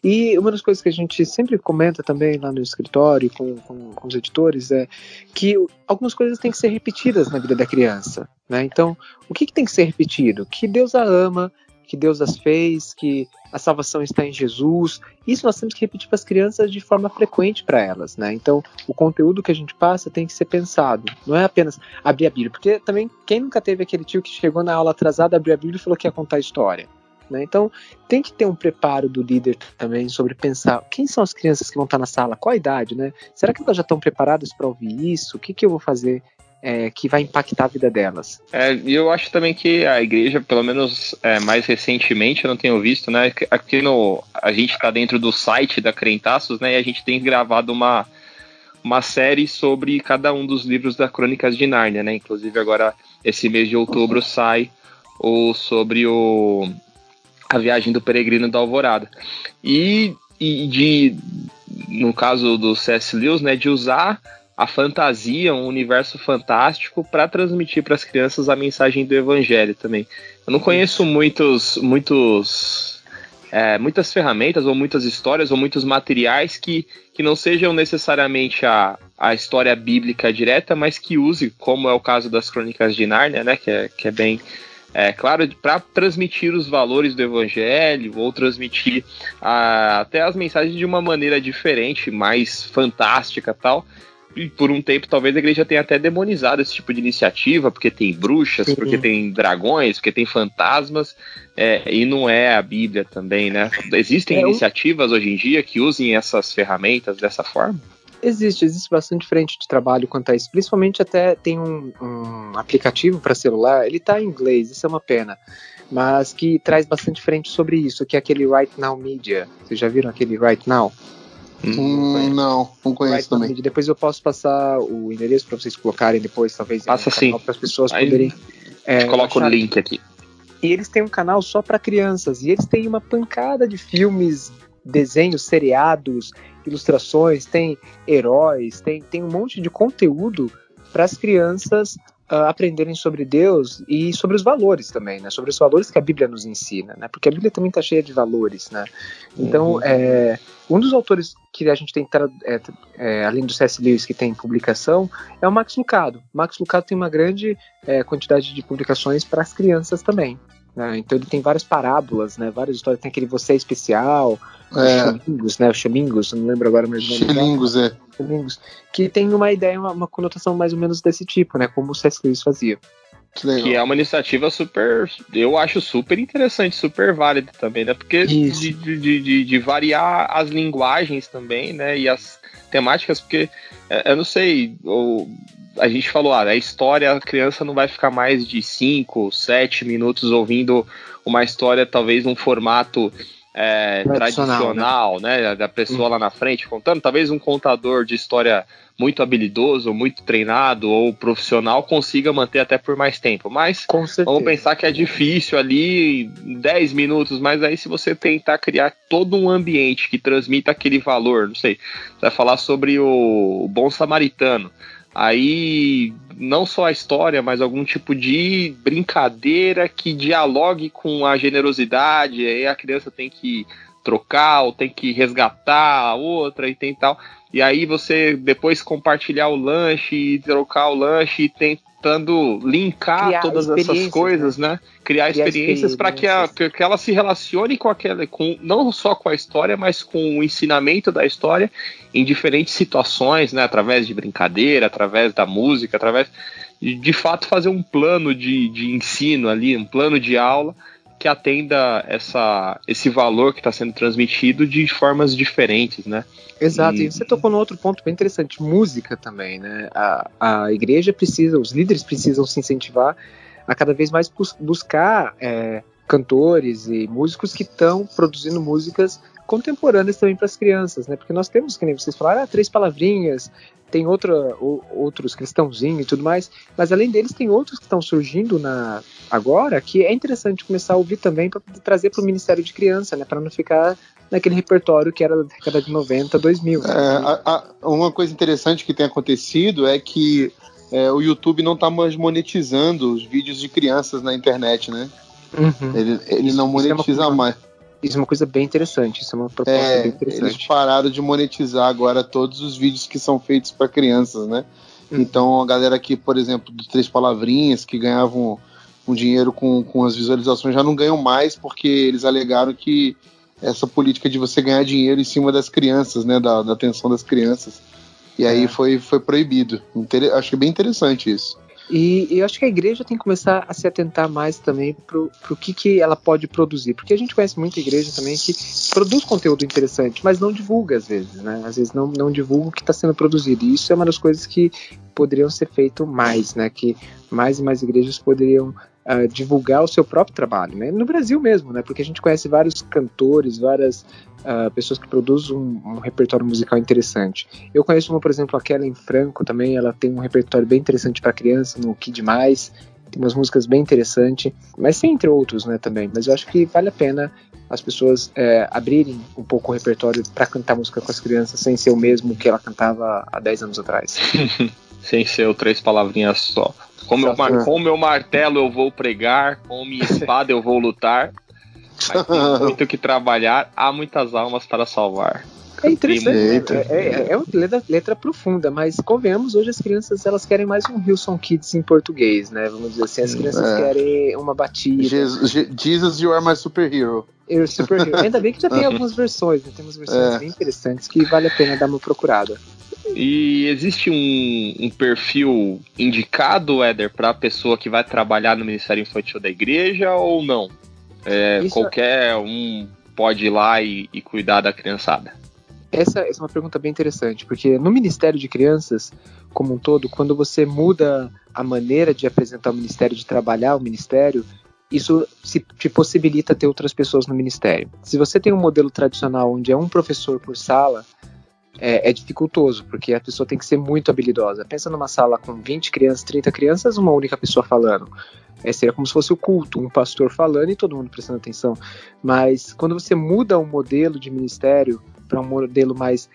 E uma das coisas que a gente sempre comenta também lá no escritório com, com, com, os editores é que algumas coisas têm que ser repetidas na vida da criança, né? Então, o que, que tem que ser repetido? Que Deus a ama, que Deus as fez, que a salvação está em Jesus. Isso nós temos que repetir para as crianças de forma frequente para elas, né? Então, o conteúdo que a gente passa tem que ser pensado. Não é apenas abrir a Bíblia, porque também quem nunca teve aquele tio que chegou na aula atrasada, abriu a Bíblia e falou que ia contar a história. Né? Então, tem que ter um preparo do líder também sobre pensar quem são as crianças que vão estar na sala, qual a idade, né? Será que elas já estão preparadas para ouvir isso? O que, que eu vou fazer é, que vai impactar a vida delas. É, e eu acho também que a igreja, pelo menos é, mais recentemente, eu não tenho visto, né? Aqui no. A gente está dentro do site da Crentaços, né? E a gente tem gravado uma, uma série sobre cada um dos livros da Crônicas de Nárnia, né? Inclusive agora, esse mês de outubro, sai o sobre o. A viagem do peregrino da Alvorada. E, e de. No caso do C.S. Lewis, né? De usar a fantasia, um universo fantástico para transmitir para as crianças a mensagem do evangelho também. Eu não conheço muitos, muitos, é, muitas ferramentas ou muitas histórias ou muitos materiais que, que não sejam necessariamente a, a história bíblica direta, mas que use, como é o caso das Crônicas de Nárnia, né, que é, que é bem é claro, para transmitir os valores do evangelho ou transmitir a, até as mensagens de uma maneira diferente, mais fantástica tal. E por um tempo, talvez a igreja tenha até demonizado esse tipo de iniciativa, porque tem bruxas, Sim. porque tem dragões, porque tem fantasmas, é, e não é a Bíblia também, né? Existem é, iniciativas hoje em dia que usem essas ferramentas dessa forma? Existe, existe bastante frente de trabalho quanto a isso. Principalmente até tem um, um aplicativo para celular, ele está em inglês, isso é uma pena, mas que traz bastante frente sobre isso, que é aquele Right Now Media. Vocês já viram aquele Right Now? Hum, não, não conheço right também. Depois eu posso passar o endereço para vocês colocarem depois, talvez. Passa sim. Para as pessoas Aí, poderem. É, coloca o link aqui. E eles têm um canal só para crianças. E eles têm uma pancada de filmes, desenhos, seriados ilustrações, tem heróis, tem, tem um monte de conteúdo para as crianças uh, aprenderem sobre Deus e sobre os valores também, né? Sobre os valores que a Bíblia nos ensina, né? Porque a Bíblia também está cheia de valores, né? Então, uhum. é, um dos autores que a gente tem, é, é, além do C.S. Lewis, que tem publicação, é o Max Lucado. Max Lucado tem uma grande é, quantidade de publicações para as crianças também. Né? Então ele tem várias parábolas, né? Várias histórias. Tem aquele Você é Especial, é. Chamingos, né? Chamingos, não lembro agora mais o nome. Chamingos, é. Chamingos, que tem uma ideia, uma, uma, conotação mais ou menos desse tipo, né? Como o C.S. Lewis fazia. Que é uma iniciativa super, eu acho super interessante, super válida também, né? Porque de, de, de, de, variar as linguagens também, né? E as temáticas, porque é, eu não sei, ou, a gente falou, ah, a história, a criança não vai ficar mais de 5, 7 minutos ouvindo uma história, talvez num formato é, tradicional, tradicional né? né? Da pessoa lá na frente contando. Talvez um contador de história muito habilidoso, muito treinado ou profissional consiga manter até por mais tempo. Mas vamos pensar que é difícil ali 10 minutos, mas aí se você tentar criar todo um ambiente que transmita aquele valor, não sei, você vai falar sobre o bom samaritano. Aí não só a história, mas algum tipo de brincadeira que dialogue com a generosidade, aí a criança tem que trocar ou tem que resgatar a outra e tem tal. E aí você depois compartilhar o lanche trocar o lanche e tem, tentando linkar Criar todas essas coisas, né? né? Criar, Criar experiências para que, que, que, ela se relacione com aquela, com, não só com a história, mas com o ensinamento da história em diferentes situações, né? Através de brincadeira, através da música, através de, de fato fazer um plano de, de ensino ali, um plano de aula que atenda essa, esse valor que está sendo transmitido de formas diferentes, né? Exato, e... e, você tocou num outro ponto bem interessante, música também, né? A, a igreja precisa, os líderes precisam se incentivar a cada vez mais bus buscar é, cantores e músicos que estão produzindo músicas contemporâneas também para as crianças, né? Porque nós temos, que nem vocês falaram, ah, três palavrinhas, tem outra, outros cristãozinhos e tudo mais, mas além deles tem outros que estão surgindo na agora que é interessante começar a ouvir também para trazer para o Ministério de Criança, né? Para não ficar naquele repertório que era da década de 90, 2000. Né? É, a, a, uma coisa interessante que tem acontecido é que é, o YouTube não está mais monetizando os vídeos de crianças na internet, né? Uhum. Ele, ele não monetiza é mais. Isso é uma coisa bem interessante, isso é uma proposta é, bem interessante. Eles pararam de monetizar agora todos os vídeos que são feitos para crianças, né? Hum. Então a galera aqui, por exemplo, do Três Palavrinhas, que ganhavam um dinheiro com, com as visualizações, já não ganham mais porque eles alegaram que essa política de você ganhar dinheiro em cima das crianças, né? Da, da atenção das crianças. E aí é. foi, foi proibido. Inter... Acho bem interessante isso. E, eu acho que a igreja tem que começar a se atentar mais também para o que, que ela pode produzir. Porque a gente conhece muita igreja também que produz conteúdo interessante, mas não divulga às vezes, né? Às vezes não, não divulga o que está sendo produzido. E isso é uma das coisas que poderiam ser feito mais, né? Que mais e mais igrejas poderiam uh, divulgar o seu próprio trabalho, né? No Brasil mesmo, né? Porque a gente conhece vários cantores, várias uh, pessoas que produzem um, um, repertório musical interessante. Eu conheço uma, por exemplo, a Kellen Franco também, ela tem um repertório bem interessante para criança no Kid Mais, tem umas músicas bem interessantes, mas tem entre outros, né, também. Mas eu acho que vale a pena as pessoas é, abrirem um pouco o repertório para cantar música com as crianças sem ser o mesmo que ela cantava há 10 anos atrás. sem ser o três palavrinhas só. Com meu, com meu martelo eu vou pregar, com minha espada eu vou lutar. Mas tem muito que trabalhar, há muitas almas para salvar. É interessante. É, é, é, uma letra, letra, profunda, mas convenhamos, hoje as crianças elas querem mais um Wilson Kids em português, né? Vamos dizer assim, as crianças é. querem uma batida. Jesus, Jesus, you are my superhero. Eu, superhero. Ainda bem que já tem algumas versões, né? Temos versões é. bem interessantes que vale a pena dar uma procurada. E existe um, um perfil indicado, Éder, para a pessoa que vai trabalhar no Ministério Infantil da Igreja ou não? É, qualquer um pode ir lá e, e cuidar da criançada? Essa, essa, é uma pergunta bem interessante, porque no Ministério de Crianças, como um todo, quando você muda a maneira de apresentar o Ministério, de trabalhar o Ministério, isso se, te possibilita ter outras pessoas no Ministério. Se você tem um modelo tradicional onde é um professor por sala, é, é, dificultoso, porque a pessoa tem que ser muito habilidosa. Pensa numa sala com 20 crianças, 30 crianças, uma única pessoa falando. É, seria como se fosse o culto, um pastor falando e todo mundo prestando atenção. Mas quando você muda o modelo de ministério para um modelo mais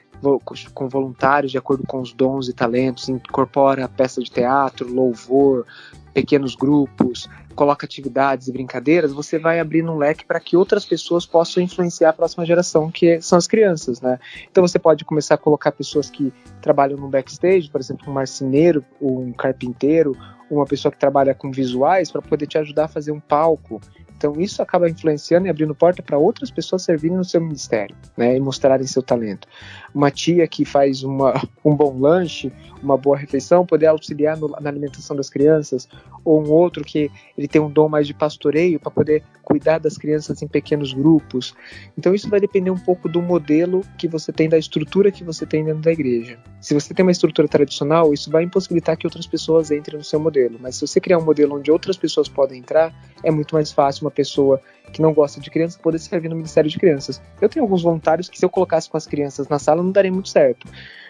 com voluntários de acordo com os dons e talentos, incorpora peça de teatro, louvor, pequenos grupos, coloca atividades e brincadeiras, você vai abrindo um leque para que outras pessoas possam influenciar a próxima geração, que são as crianças, né? Então você pode começar a colocar pessoas que trabalham no backstage, por exemplo, um marceneiro, um carpinteiro, uma pessoa que trabalha com visuais para poder te ajudar a fazer um palco. Então isso acaba influenciando e abrindo porta para outras pessoas servirem no seu ministério, né, e mostrarem seu talento. Uma tia que faz uma, um bom lanche, uma boa refeição, poder auxiliar no, na alimentação das crianças, ou um outro que ele tem um dom mais de pastoreio para poder cuidar das crianças em pequenos grupos. Então isso vai depender um pouco do modelo que você tem, da estrutura que você tem dentro da igreja. Se você tem uma estrutura tradicional, isso vai impossibilitar que outras pessoas entrem no seu modelo. Mas se você criar um modelo onde outras pessoas podem entrar, é muito mais fácil uma pessoa que não gosta de crianças poder servir no Ministério de Crianças. Eu tenho alguns voluntários que se eu colocasse com as crianças na sala não daria muito certo.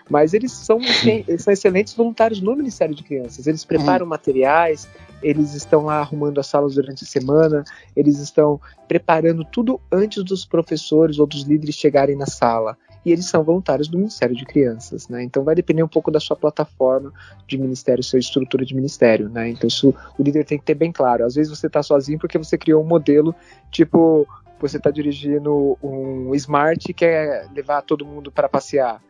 Mas eles são, eles são excelentes voluntários no Ministério de Crianças. Eles preparam uhum. materiais, eles estão lá arrumando as salas durante a semana, eles estão preparando tudo antes dos professores ou dos líderes chegarem na sala. E eles são voluntários do Ministério de Crianças, né? Então vai depender um pouco da sua plataforma de ministério, sua estrutura de ministério, né? Então isso o líder tem que ter bem claro. Às vezes você está sozinho porque você criou um modelo tipo você está dirigindo um smart e quer levar todo mundo para passear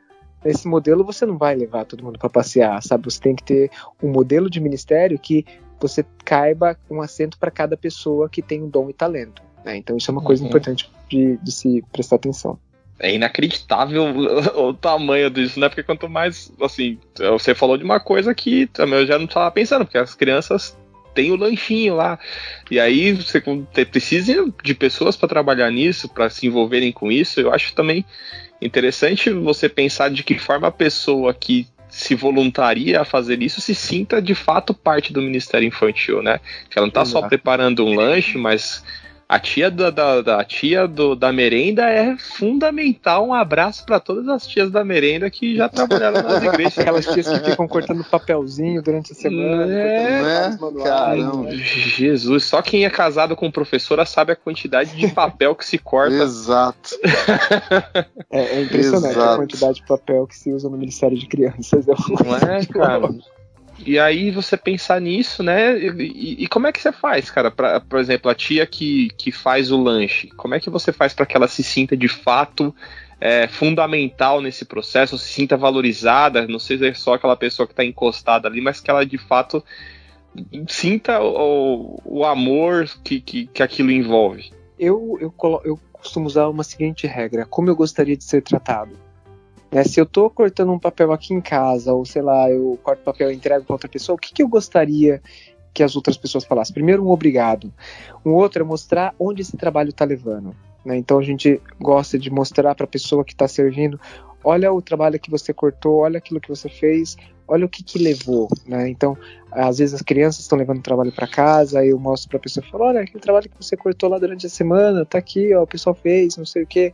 nesse modelo você não vai levar todo mundo para passear, sabe? Você tem que ter um modelo de ministério que você caiba um assento para cada pessoa que tem um dom e talento. Né? Então isso é uma coisa uhum. importante de, de, se prestar atenção. É inacreditável o, tamanho disso, né? Porque quanto mais, assim, você falou de uma coisa que também eu já não estava pensando, porque as crianças têm o lanchinho lá. E aí você precisa de pessoas para trabalhar nisso, para se envolverem com isso. Eu acho também interessante você pensar de que forma a pessoa que se voluntaria a fazer isso se sinta de fato parte do Ministério Infantil, né? Que ela não está só preparando um lanche, mas a tia da, da, da tia do, da merenda é fundamental. Um abraço para todas as tias da merenda que já trabalharam nas igrejas. Aquelas tias que ficam cortando papelzinho durante a semana. É, né? Jesus, só quem é casado com professora sabe a quantidade de papel que se corta. Exato. é, é, impressionante Exato. a quantidade de papel que se usa no Ministério de Crianças. Não é, cara? E aí você pensar nisso, né? E, e, como é que você faz, cara? Pra, por exemplo, a tia que, que faz o lanche, como é que você faz para que ela se sinta de fato é, fundamental nesse processo, se sinta valorizada? Não seja só aquela pessoa que está encostada ali, mas que ela de fato sinta o, o amor que, que, que aquilo envolve. Eu, eu, eu costumo usar uma seguinte regra: como eu gostaria de ser tratado né? Se eu estou cortando um papel aqui em casa, ou sei lá, eu corto papel e entrego para outra pessoa, o que, que eu gostaria que as outras pessoas falassem? Primeiro, um obrigado. Um outro é mostrar onde esse trabalho está levando. Né? Então a gente gosta de mostrar para a pessoa que está servindo: olha o trabalho que você cortou, olha aquilo que você fez, olha o que, que levou. Né? Então, às vezes as crianças estão levando o trabalho para casa, aí eu mostro para a pessoa: falo, olha, aquele trabalho que você cortou lá durante a semana, tá aqui, ó, o pessoal fez, não sei o quê.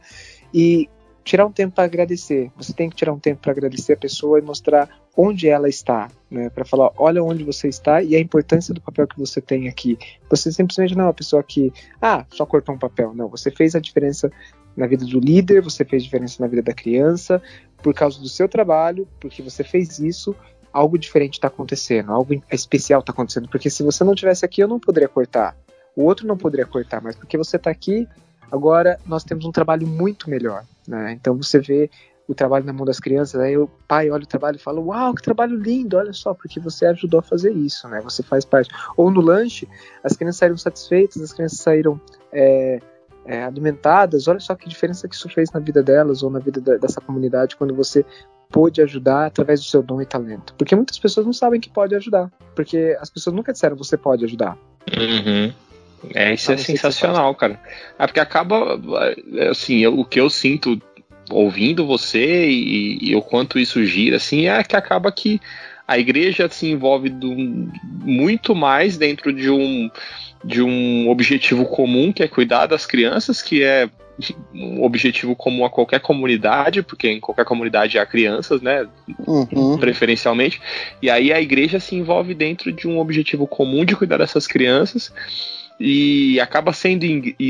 E tirar um tempo para agradecer. Você tem que tirar um tempo para agradecer a pessoa e mostrar onde ela está, né? Para falar, olha onde você está e a importância do papel que você tem aqui. Você simplesmente não é uma pessoa que, ah, só cortou um papel. Não, você fez a diferença na vida do líder, você fez diferença na vida da criança, por causa do seu trabalho, porque você fez isso, algo diferente está acontecendo, algo especial está acontecendo. Porque se você não tivesse aqui, eu não poderia cortar. O outro não poderia cortar, mas porque você está aqui, agora nós temos um trabalho muito melhor. Né? Então você vê o trabalho na mão das crianças, aí o pai olha o trabalho e fala: Uau, que trabalho lindo, olha só, porque você ajudou a fazer isso, né? Você faz parte. Ou no lanche, as crianças saíram satisfeitas, as crianças saíram é, é, alimentadas, olha só que diferença que isso fez na vida delas ou na vida da, dessa comunidade quando você pôde ajudar através do seu dom e talento. Porque muitas pessoas não sabem que pode ajudar, porque as pessoas nunca disseram você pode ajudar. Uhum. É, isso é sensacional, cara. É porque acaba, é, assim, eu, o que eu sinto ouvindo você e, e, o quanto isso gira, assim, é que acaba que a igreja se envolve do, muito mais dentro de um, de um objetivo comum, que é cuidar das crianças, que é um objetivo comum a qualquer comunidade, porque em qualquer comunidade há crianças, né? Uhum. Preferencialmente. E aí a igreja se envolve dentro de um objetivo comum de cuidar dessas crianças e acaba sendo,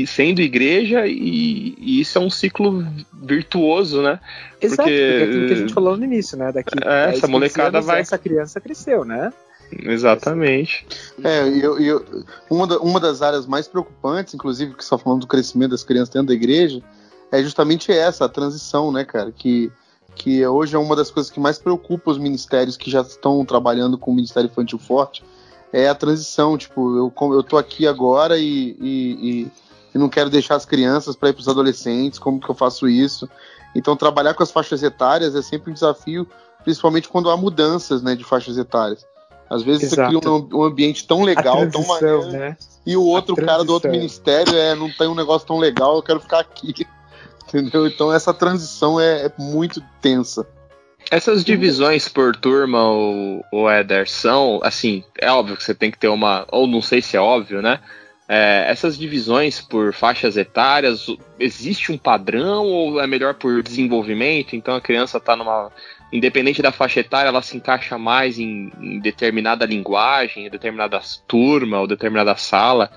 sendo igreja e, e, isso é um ciclo virtuoso, né? Exato, porque, porque é aquilo que a gente falou no início, né? Daqui é, essa molecada vai. Essa criança cresceu, né? Exatamente. É, eu, eu, uma, da, uma das áreas mais preocupantes, inclusive, que só falando do crescimento das crianças dentro da igreja, é justamente essa, a transição, né, cara? Que, que hoje é uma das coisas que mais preocupa os ministérios que já estão trabalhando com o Ministério Infantil Forte, é a transição. Tipo, eu, eu tô aqui agora e, e, e não quero deixar as crianças para ir para os adolescentes, como que eu faço isso? Então, trabalhar com as faixas etárias é sempre um desafio, principalmente quando há mudanças né, de faixas etárias. Às vezes Exato. você cria um, um, ambiente tão legal, tão maneiro, né? e o outro cara do outro ministério é, não tem um negócio tão legal, eu quero ficar aqui. Entendeu? Então essa transição é, é muito tensa. Essas divisões por turma, o, o Eder, são, assim, é óbvio que você tem que ter uma, ou não sei se é óbvio, né? É, essas divisões por faixas etárias, existe um padrão ou é melhor por desenvolvimento? Então a criança está numa independente da faixa etária, ela se encaixa mais em, em determinada linguagem, em determinada turma ou determinada sala.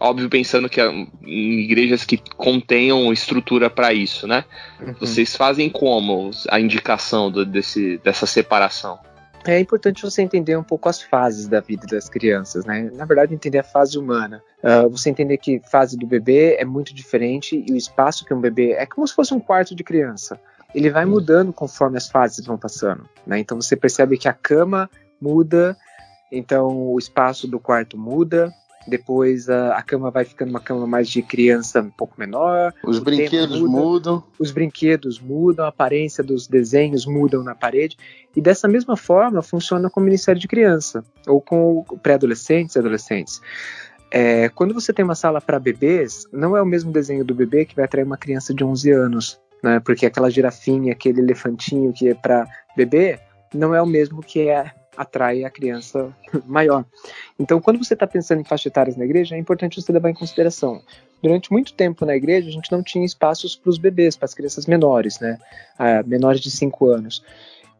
Óbvio, pensando que em igrejas que contenham estrutura para isso, né? Uhum. Vocês fazem como a indicação do, desse, dessa separação? É importante você entender um pouco as fases da vida das crianças, né? Na verdade, entender a fase humana. Uh, você entender que fase do bebê é muito diferente e o espaço que um bebê é como se fosse um quarto de criança ele vai mudando conforme as fases vão passando. Né? Então você percebe que a cama muda, então o espaço do quarto muda, depois a, a, cama vai ficando uma cama mais de criança um pouco menor. Os brinquedos muda, mudam. Os brinquedos mudam, a aparência dos desenhos mudam na parede. E dessa mesma forma funciona com o Ministério de Criança, ou com pré-adolescentes e adolescentes. É, quando você tem uma sala para bebês, não é o mesmo desenho do bebê que vai atrair uma criança de 11 anos né? Porque aquela girafinha, aquele elefantinho que é para bebê, não é o mesmo que é, atrai a criança maior. Então, quando você está pensando em faixas etárias na igreja, é importante você levar em consideração. Durante muito tempo na igreja, a gente não tinha espaços para os bebês, para as crianças menores, né? Ah, menores de 5 anos.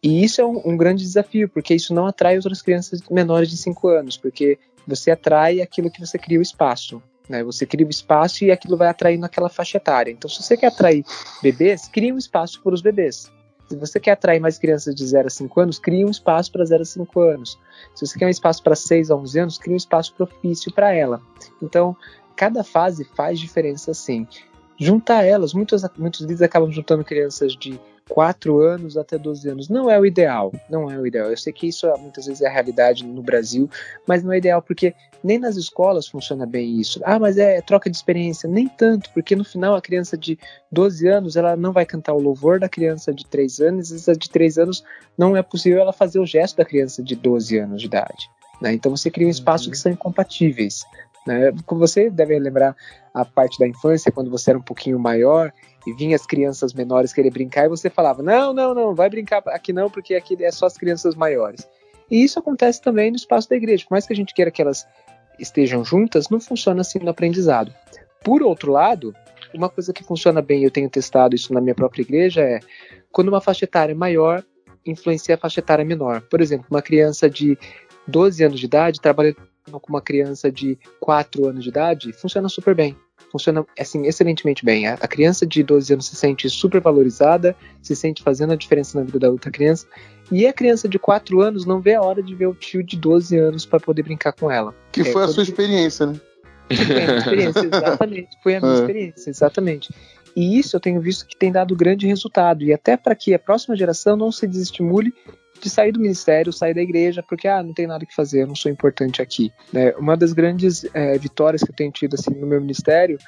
E isso é um, um, grande desafio, porque isso não atrai outras crianças menores de 5 anos, porque você atrai aquilo que você cria o espaço. Né? Você cria um espaço e aquilo vai atraindo aquela faixa etária. Então, se você quer atrair bebês, cria um espaço para os bebês. Se você quer atrair mais crianças de 0 a 5 anos, cria um espaço para 0 a 5 anos. Se você quer um espaço para 6 a 11 anos, cria um espaço propício para ela. Então, cada fase faz diferença sim. Juntar elas, muitos, muitos líderes acabam juntando crianças de 4 anos até 12 anos. Não é o ideal, não é o ideal. Eu sei que isso muitas vezes é a realidade no Brasil, mas não é ideal porque nem nas escolas funciona bem isso. Ah, mas é troca de experiência. Nem tanto, porque no final a criança de 12 anos ela não vai cantar o louvor da criança de 3 anos, e essa de 3 anos não é possível ela fazer o gesto da criança de 12 anos de idade. Né? Então você cria um espaço uhum. que são incompatíveis. Né? Como você deve lembrar a parte da infância, quando você era um pouquinho maior e vinha as crianças menores querer brincar e você falava: não, não, não, vai brincar aqui não, porque aqui é só as crianças maiores. E isso acontece também no espaço da igreja. Por mais que a gente queira que elas estejam juntas, não funciona assim no aprendizado. Por outro lado, uma coisa que funciona bem, eu tenho testado isso na minha própria igreja, é quando uma faixa etária maior influencia a faixa etária menor. Por exemplo, uma criança de 12 anos de idade trabalhando com uma criança de 4 anos de idade, funciona super bem funciona assim excelentemente bem. A, criança de 12 anos se sente super valorizada, se sente fazendo a diferença na vida da outra criança, e a criança de 4 anos não vê a hora de ver o tio de 12 anos para poder brincar com ela. Que é, foi a sua experiência, né? Foi a minha experiência, exatamente. Foi a minha é. experiência, exatamente. E isso eu tenho visto que tem dado grande resultado. E até para que a próxima geração não se desestimule de sair do ministério, sair da igreja, porque ah, não tem nada que fazer, eu não sou importante aqui. Né? Uma das grandes é, vitórias que eu tenho tido assim, no meu ministério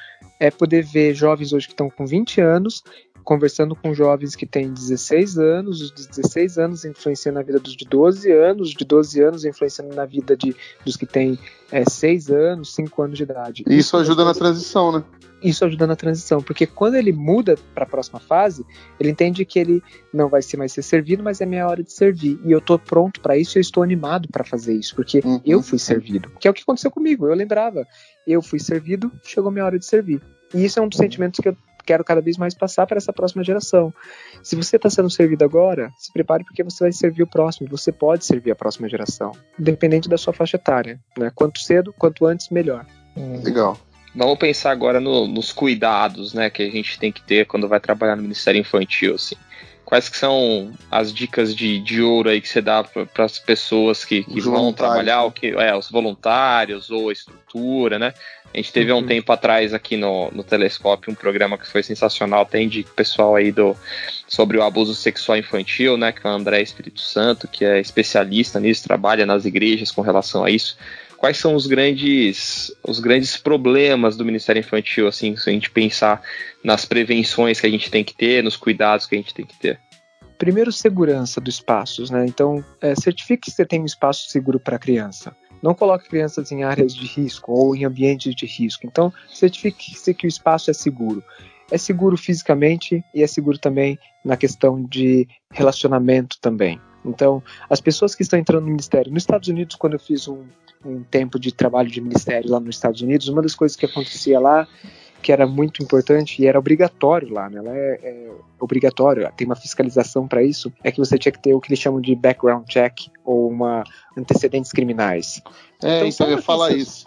é poder ver jovens hoje que estão com 20 anos conversando com jovens que têm 16 anos, os de 16 anos influenciando na vida dos de 12 anos, os de 12 anos influenciando na vida de, dos que têm é, 6 anos, 5 anos de idade. Isso, isso ajuda na transição, né? Isso ajuda na transição, porque quando ele muda para a próxima fase, ele entende que ele não vai ser mais ser servido, mas é minha hora de servir. E eu estou pronto para isso, eu estou animado para fazer isso, porque uhum. eu fui servido. Que é o que aconteceu comigo, eu lembrava. Eu fui servido, chegou minha hora de servir. E isso é um dos sentimentos que eu quero cada vez mais passar para essa próxima geração. Se você está sendo servido agora, se prepare porque você vai servir o próximo. Você pode servir a próxima geração, independente da sua faixa etária. Né? Quanto cedo, quanto antes, melhor. Legal. Vamos pensar agora no, nos cuidados, né, que a gente tem que ter quando vai trabalhar no Ministério Infantil, assim. Quais que são as dicas de, de ouro aí que você dá para as pessoas que, que vão trabalhar, o que, é, os voluntários ou a estrutura, né? A gente teve uhum. um tempo atrás aqui no, no Telescópio um programa que foi sensacional, tem de pessoal aí do, sobre o abuso sexual infantil, né? Que é o André Espírito Santo, que é especialista nisso, trabalha nas igrejas com relação a isso. Quais são os grandes, os grandes problemas do Ministério Infantil, assim, se a gente pensar nas prevenções que a gente tem que ter, nos cuidados que a gente tem que ter? Primeiro, segurança dos espaços, né? Então, é, certifique que você tem um espaço seguro para a criança. Não coloque crianças em áreas de risco ou em ambientes de risco. Então, certifique-se que o espaço é seguro. É seguro fisicamente e é seguro também na questão de relacionamento também. Então, as pessoas que estão entrando no ministério, nos Estados Unidos, quando eu fiz um, um tempo de trabalho de ministério lá nos Estados Unidos, uma das coisas que acontecia lá que era muito importante e era obrigatório lá, né? Ela é, é obrigatório, tem uma fiscalização para isso, é que você tinha que ter o que eles chamam de background check ou uma antecedentes criminais. É, então, então eu ia falar isso.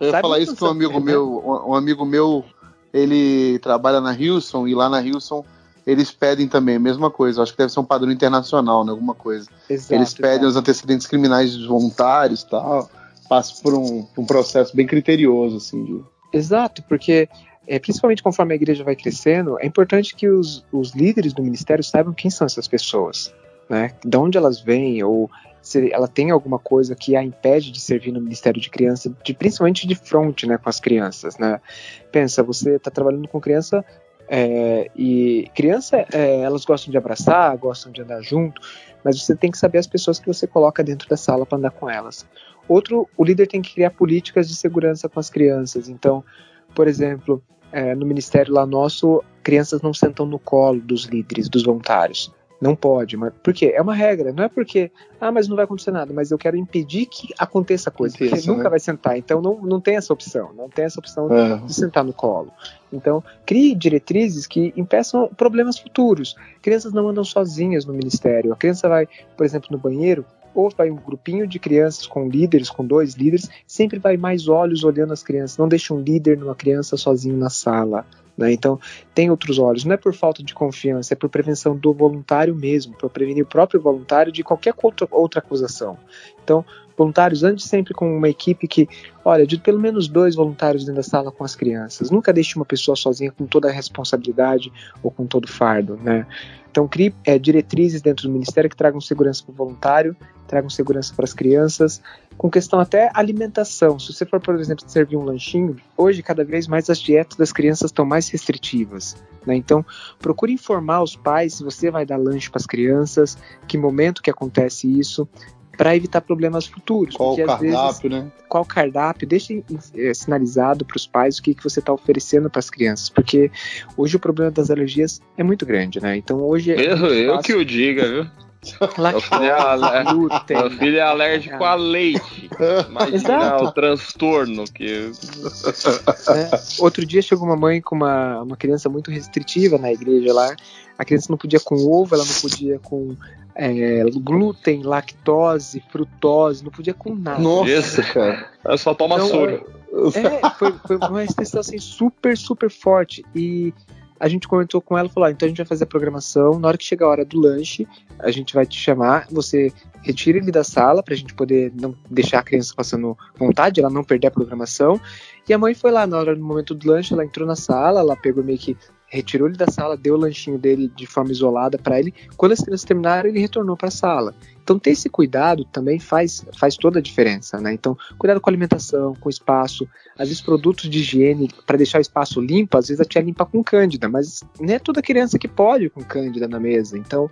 Eu ia falar isso que um amigo meu, um amigo meu, ele trabalha na Hilson e lá na Hilson eles pedem também a mesma coisa. Acho que deve ser um padrão internacional, né? Alguma coisa. Exato, eles pedem exato. os antecedentes criminais voluntários e tal. Passa por um, um processo bem criterioso, assim, de Exato, porque é, principalmente conforme a igreja vai crescendo, é importante que os, os líderes do ministério saibam quem são essas pessoas, né? De onde elas vêm, ou se ela tem alguma coisa que a impede de servir no ministério de criança, de, principalmente de frente, né, com as crianças, né? Pensa, você está trabalhando com criança é, e criança, é, elas gostam de abraçar, gostam de andar junto, mas você tem que saber as pessoas que você coloca dentro da sala para andar com elas. Outro, o líder tem que criar políticas de segurança com as crianças. Então, por exemplo, é, no ministério lá nosso, crianças não sentam no colo dos líderes, dos voluntários. Não pode, mas por quê? É uma regra, não é porque, ah, mas não vai acontecer nada, mas eu quero impedir que aconteça coisa, porque Isso, nunca né? vai sentar, então não, não tem essa opção, não tem essa opção é. de sentar no colo. Então, crie diretrizes que impeçam problemas futuros. Crianças não andam sozinhas no ministério. A criança vai, por exemplo, no banheiro, ou vai um grupinho de crianças com líderes, com dois líderes, sempre vai mais olhos olhando as crianças. Não deixa um líder numa criança sozinho na sala. Né? Então, tem outros olhos. Não é por falta de confiança, é por prevenção do voluntário mesmo, para prevenir o próprio voluntário de qualquer outra, outra acusação. Então, voluntários, ande sempre com uma equipe que, olha, de pelo menos dois voluntários dentro da sala com as crianças. Nunca deixe uma pessoa sozinha com toda a responsabilidade ou com todo o fardo, né? Então, crie é, diretrizes dentro do Ministério que tragam segurança para o voluntário, tragam segurança para as crianças, com questão até alimentação. Se você for, por exemplo, servir um lanchinho, hoje cada vez mais as dietas das crianças estão mais restritivas. Né? Então, procure informar os pais se você vai dar lanche para as crianças, que momento que acontece isso para evitar problemas futuros. Qual o cardápio, vezes, né? Qual cardápio? Deixe é, sinalizado para os pais o que, que você está oferecendo para as crianças, porque hoje o problema das alergias é muito grande, né? Então hoje. É eu, eu que o diga, viu? Meu filho, é Meu filho é alérgico a leite. Imagina Exato. o transtorno que. É. Outro dia chegou uma mãe com uma, uma criança muito restritiva na igreja lá. A criança não podia com ovo, ela não podia com é, glúten, lactose, frutose, não podia com nada. Nossa, cara. Ela só toma então, soro. É, foi, foi uma restrição assim super, super forte. E a gente comentou com ela, falou, ah, então a gente vai fazer a programação, na hora que chegar a hora do lanche, a gente vai te chamar, você retira ele da sala para a gente poder não deixar a criança passando vontade, ela não perder a programação. E a mãe foi lá na hora do momento do lanche, ela entrou na sala, ela pegou meio que retirou ele da sala, deu o lanchinho dele de forma isolada para ele. Quando as crianças terminaram, ele retornou para a sala. Então, ter esse cuidado também faz, faz toda a diferença, né? Então, cuidado com a alimentação, com o espaço, às vezes produtos de higiene para deixar o espaço limpo, às vezes a tia limpa com cândida, mas não é toda criança que pode com cândida na mesa. Então,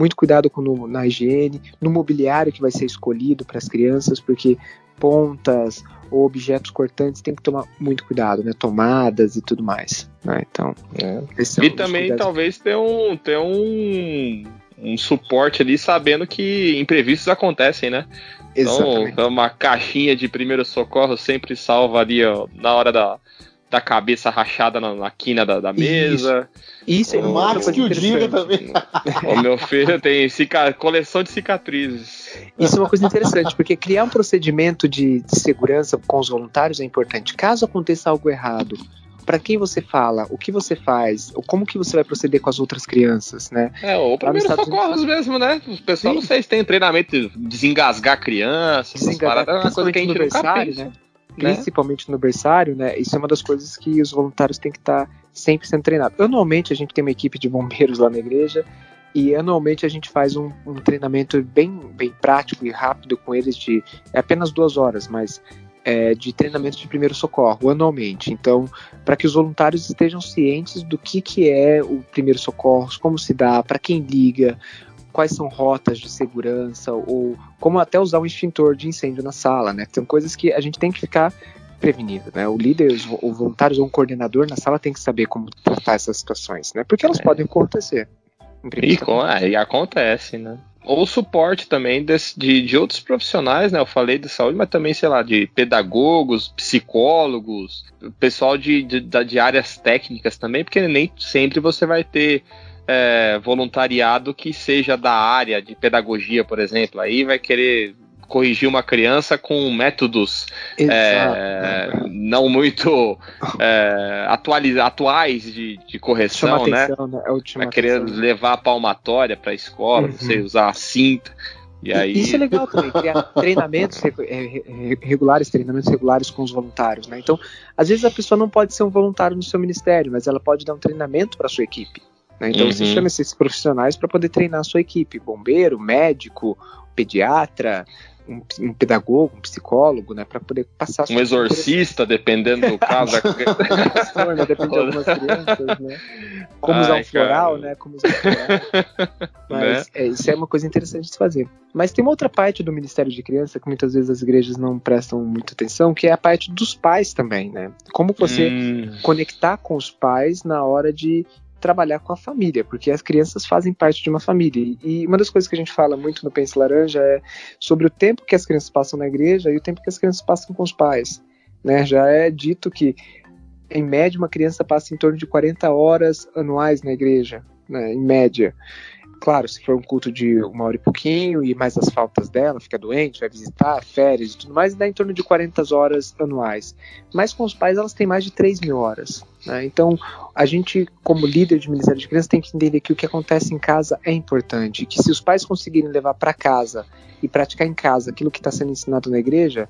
muito cuidado com no, na higiene, no mobiliário que vai ser escolhido para as crianças, porque pontas ou objetos cortantes tem que tomar muito cuidado, né? Tomadas e tudo mais. Né? Então, é. e também talvez ter um, ter um, um suporte ali sabendo que imprevistos acontecem, né? Então, Exatamente. Então, uma caixinha de primeiro socorro sempre salva ali ó, na hora da, da cabeça rachada na, na quina da, da mesa. Isso, é o Max que o diga também. O meu filho tem cica coleção de cicatrizes. Isso é uma coisa interessante, porque criar um procedimento de, de segurança com os voluntários é importante. Caso aconteça algo errado, para quem você fala, o que você faz, ou como que você vai proceder com as outras crianças, né? É, ou primeiro socorros Unidos... mesmo, né? O pessoal Sim. não sei se tem treinamento de desengasgar crianças, desengasgar, paradas, é uma coisa que a gente nunca. Né? Né? principalmente no berçário, né? Isso é uma das coisas que os voluntários têm que estar tá sempre sendo treinados. Anualmente a gente tem uma equipe de bombeiros lá na igreja e anualmente a gente faz um, um treinamento bem, bem prático e rápido com eles de é apenas duas horas, mas é, de treinamento de primeiro socorro anualmente. Então, para que os voluntários estejam cientes do que, que é o primeiro socorro, como se dá, para quem liga, quais são rotas de segurança ou como até usar um extintor de incêndio na sala, né? São coisas que a gente tem que ficar prevenido, né? O líder, o voluntário ou um coordenador na sala tem que saber como tratar essas situações, né? Porque elas é. podem acontecer. E, com, é, e acontece, né? Ou suporte também desse, de, de outros profissionais, né? Eu falei de saúde, mas também, sei lá, de pedagogos, psicólogos, pessoal de, de, de áreas técnicas também, porque nem sempre você vai ter é, voluntariado que seja da área de pedagogia, por exemplo. Aí vai querer corrigir uma criança com métodos é, não muito é, atuais de, de correção, né? Atenção, né? É vai querer atenção. levar a palmatória para a escola, uhum. você usar a cinta. E aí... Isso é legal também, criar treinamentos regulares, treinamentos regulares com os voluntários, né? Então, às vezes a pessoa não pode ser um voluntário no seu ministério, mas ela pode dar um treinamento para sua equipe. Né? Então uhum. você chama esses profissionais para poder treinar a sua equipe, bombeiro, médico, pediatra, um, um, pedagogo, um psicólogo, né, para poder passar. Um exorcista, dependendo do caso. Pastor, né, depende de algumas crianças, né? Como Ai, usar um floral, cara. né? Como usar um floral. Mas né? é, isso é uma coisa interessante de se fazer. Mas tem uma outra parte do Ministério de Criança que muitas vezes as igrejas não prestam muita atenção, que é a parte dos pais também, né? Como você hum. conectar com os pais na hora de trabalhar com a família, porque as crianças fazem parte de uma família. E uma das coisas que a gente fala muito no Pense Laranja é sobre o tempo que as crianças passam na igreja e o tempo que as crianças passam com os pais. Né? Já é dito que, em média, uma criança passa em torno de 40 horas anuais na igreja, né? em média. Claro, se for um culto de uma hora e pouquinho e mais as faltas dela, fica doente, vai visitar, férias e tudo mais, dá em torno de 40 horas anuais. Mas com os pais elas têm mais de 3 mil horas. Né? Então, a gente, como líder de Ministério de Crianças, tem que entender que o que acontece em casa é importante. Que se os pais conseguirem levar para casa e praticar em casa aquilo que está sendo ensinado na igreja,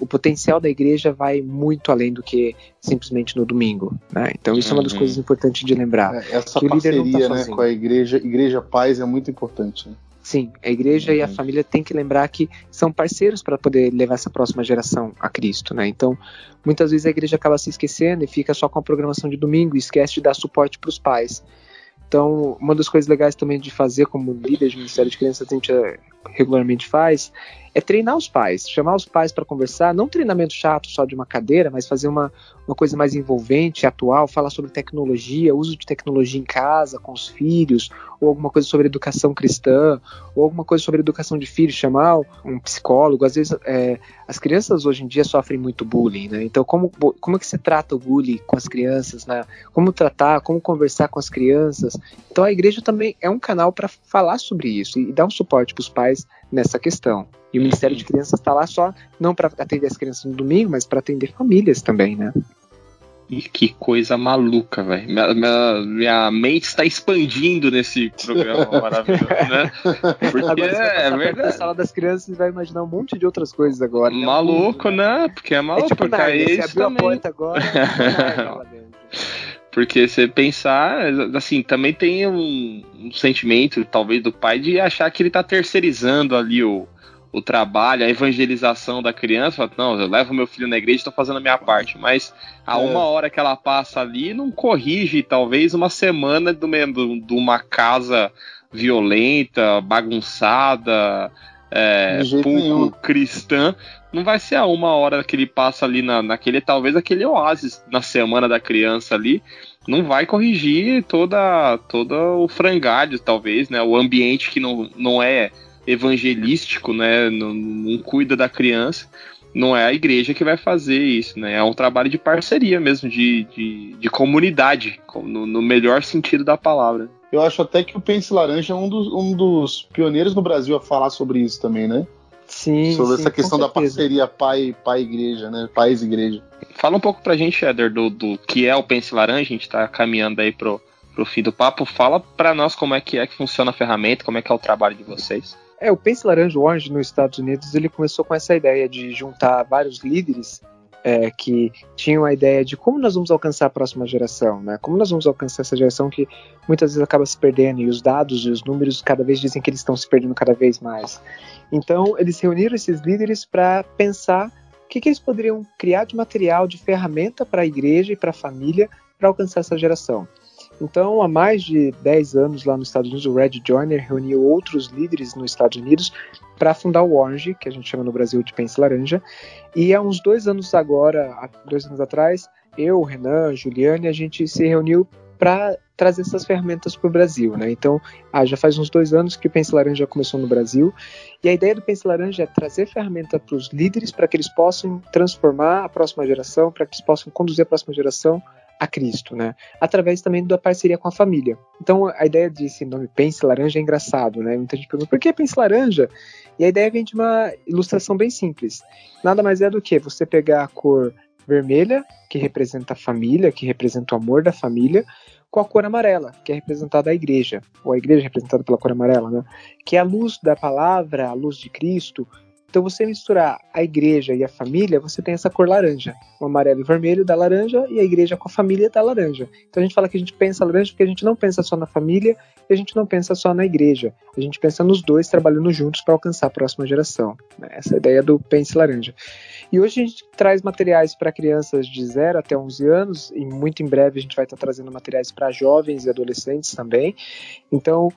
o potencial da igreja vai muito além do que simplesmente no domingo. Né? Então isso uhum. é uma das uhum. coisas importantes de lembrar. É, essa que parceria tá né, com a igreja, igreja paz é muito importante. Né? Sim, a igreja uhum. e a uhum. família têm que lembrar que são parceiros para poder levar essa próxima geração a Cristo, né? Então, muitas vezes a igreja acaba se esquecendo e fica só com a programação de domingo e esquece de dar suporte para os pais. Então, uma das coisas legais também de fazer como líder de Ministério de Crianças, a gente eh, regularmente faz, é treinar os pais, chamar os pais para conversar, não treinamento chato só de uma cadeira, mas fazer uma, uma coisa mais envolvente, atual, falar sobre tecnologia, uso de tecnologia em casa, com os filhos, ou alguma coisa sobre educação cristã, ou alguma coisa sobre educação de filhos, chamar um psicólogo. Às vezes, é, as crianças hoje em dia sofrem muito bullying, né? Então, como, como é que você trata o bullying com as crianças, né? Como tratar, como conversar com as crianças. Então, a igreja também é um canal para falar sobre isso e dar um suporte para os pais nessa questão. E o Ministério de Crianças está lá só não para atender as crianças no domingo, mas para atender famílias também, né? que coisa maluca, velho. Minha, minha, minha, mente está expandindo nesse programa maravilhoso, né? Porque agora é, é verdade. Na sala das crianças e vai imaginar um monte de outras coisas agora. Né? Maluco, né? Porque é maluco. É tipo, porque aí você abriu também... a porta agora, Porque você pensar, assim, também tem um, um, sentimento, talvez, do pai de achar que ele tá terceirizando ali o, o trabalho, a evangelização da criança, fala, não, eu levo meu filho na igreja e estou fazendo a minha parte, mas a é. uma hora que ela passa ali, não corrige talvez uma semana de uma casa violenta, bagunçada, é, pouco cristã, não vai ser a uma hora que ele passa ali na, naquele, talvez aquele oásis na semana da criança ali, não vai corrigir toda, toda o frangalho, talvez, né? O ambiente que não, não é evangelístico, né? Não, não, cuida da criança, não é a igreja que vai fazer isso, né? É um trabalho de parceria mesmo, de, de, de comunidade, no, no, melhor sentido da palavra. Eu acho até que o Pense Laranja é um dos, um dos pioneiros no Brasil a falar sobre isso também, né? Sim. Sobre sim, essa questão da parceria pai, pai igreja, né? Pais igreja. Fala um pouco pra gente, Éder, do, do que é o Pense Laranja, a gente tá caminhando aí pro, pro fim do papo. Fala pra nós como é que é que funciona a ferramenta, como é que é o trabalho de vocês. É, o Pense Laranja Orange nos Estados Unidos, ele começou com essa ideia de juntar vários líderes é, que tinham a ideia de como nós vamos alcançar a próxima geração, né? Como nós vamos alcançar essa geração que muitas vezes acaba se perdendo e os dados e os números cada vez dizem que eles estão se perdendo cada vez mais. Então, eles reuniram esses líderes para pensar o que, que eles poderiam criar de material, de ferramenta para a igreja e para a família para alcançar essa geração. Então, há mais de 10 anos lá nos Estados Unidos, o Red Joyner reuniu outros líderes nos Estados Unidos para fundar o Orange, que a gente chama no Brasil de Pense Laranja. E há uns dois anos agora, dois anos atrás, eu, Renan, Juliane, a gente se reuniu para trazer essas ferramentas para o Brasil, né? Então, ah, já faz uns dois anos que o Pense Laranja começou no Brasil e a ideia do Pense Laranja é trazer ferramenta para os líderes para que eles possam transformar a próxima geração, para que eles possam conduzir a próxima geração a Cristo, né? Através também da parceria com a família. Então a ideia desse nome Pense Laranja é engraçado, né? Muita gente pergunta por que Pense Laranja? E a ideia vem de uma ilustração bem simples. Nada mais é do que você pegar a cor vermelha, que representa a família, que representa o amor da família, com a cor amarela, que é representada a igreja, ou a igreja representada pela cor amarela, né? Que é a luz da palavra, a luz de Cristo, então, você misturar a igreja e a família, você tem essa cor laranja. O amarelo e o vermelho da laranja e a igreja com a família da laranja. Então, a gente fala que a gente pensa laranja porque a gente não pensa só na família e a gente não pensa só na igreja. A gente pensa nos dois trabalhando juntos para alcançar a próxima geração. Né? Essa é ideia do Pense Laranja. E hoje a gente traz materiais para crianças de 0 até 11 anos e muito em breve a gente vai estar trazendo materiais para jovens e adolescentes também. Então,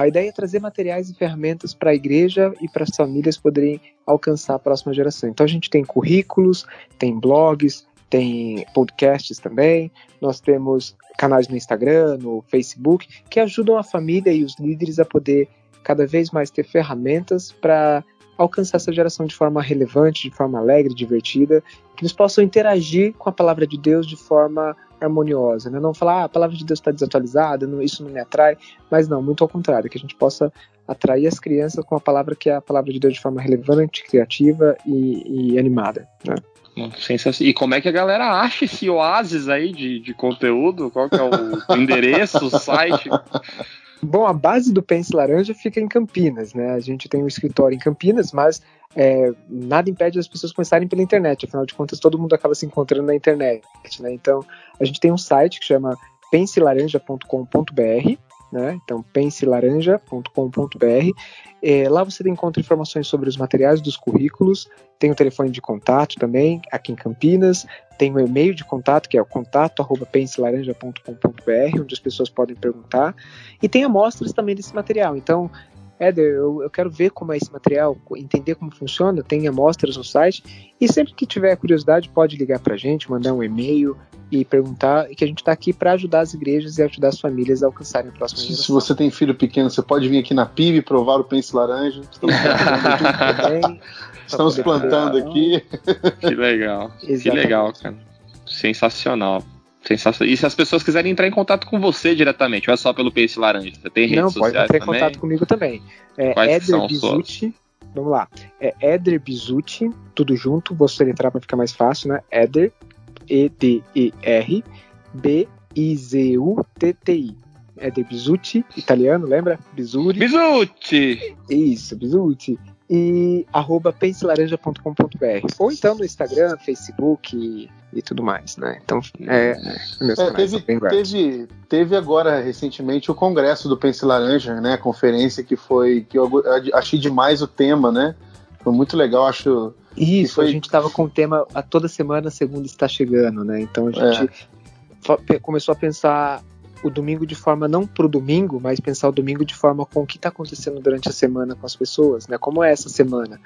a ideia é trazer materiais e ferramentas para a igreja e para as famílias poderem alcançar a próxima geração. Então a gente tem currículos, tem blogs, tem podcasts também, nós temos canais no Instagram, no Facebook, que ajudam a família e os líderes a poder cada vez mais ter ferramentas para alcançar essa geração de forma relevante, de forma alegre, divertida, que eles possam interagir com a palavra de Deus de forma harmoniosa, né? Não falar, ah, a palavra de Deus está desatualizada, não, isso não me atrai, mas não, muito ao contrário, que a gente possa atrair as crianças com a palavra que é a palavra de Deus de forma relevante, criativa e, e animada, né? E como é que a galera acha esse oásis aí de, de conteúdo? Qual que é o endereço, o site? Bom, a base do Pense Laranja fica em Campinas, né? A gente tem um escritório em Campinas, mas é, nada impede as pessoas começarem pela internet. Afinal de contas, todo mundo acaba se encontrando na internet, né? Então, a gente tem um site que chama penselaranja.com.br, né? Então, penselaranja.com.br. É, lá você encontra informações sobre os materiais dos currículos, tem o telefone de contato também, aqui em Campinas, tem o e-mail de contato, que é o contato.penselaranja.com.br, onde as pessoas podem perguntar, e tem amostras também desse material. Então, Éder, eu, eu, quero ver como é esse material, entender como funciona, tem amostras no site, e sempre que tiver curiosidade pode ligar para a gente, mandar um e-mail e perguntar, e que a gente está aqui para ajudar as igrejas e ajudar as famílias a alcançarem a próxima geração. Se você tem filho pequeno, você pode vir aqui na PIB provar o Pense Laranja. Estamos plantando, Estamos plantando aqui. Que legal, Exatamente. que legal, cara. Sensacional. Sensacional. E se as pessoas quiserem entrar em contato com você diretamente, ou é só pelo Pense Laranja? Você tem redes Não, pode entrar em contato comigo também. É Quais Eder Bizuti. Vamos lá. É Eder Bizuti, tudo junto. Vou soletrar para ficar mais fácil, né? Eder, E-D-E-R B-I-Z-U-T-T-I. De Bizuti, italiano, lembra? Bizuri. Bizuti! Isso, Bizuti e arroba penselaranja.com.br ou então no Instagram, Facebook e, e, tudo mais, né? Então, é, é teve, teve, teve agora recentemente o congresso do Pense Laranja, né? A conferência que foi que eu achei demais o tema, né? Foi muito legal, acho. Isso, foi... a gente estava com o tema a toda semana, a segunda está chegando, né? Então a gente é. começou a pensar o domingo de forma não pro domingo, mas pensar o domingo de forma com o que está acontecendo durante a semana com as pessoas, né? Como é essa semana?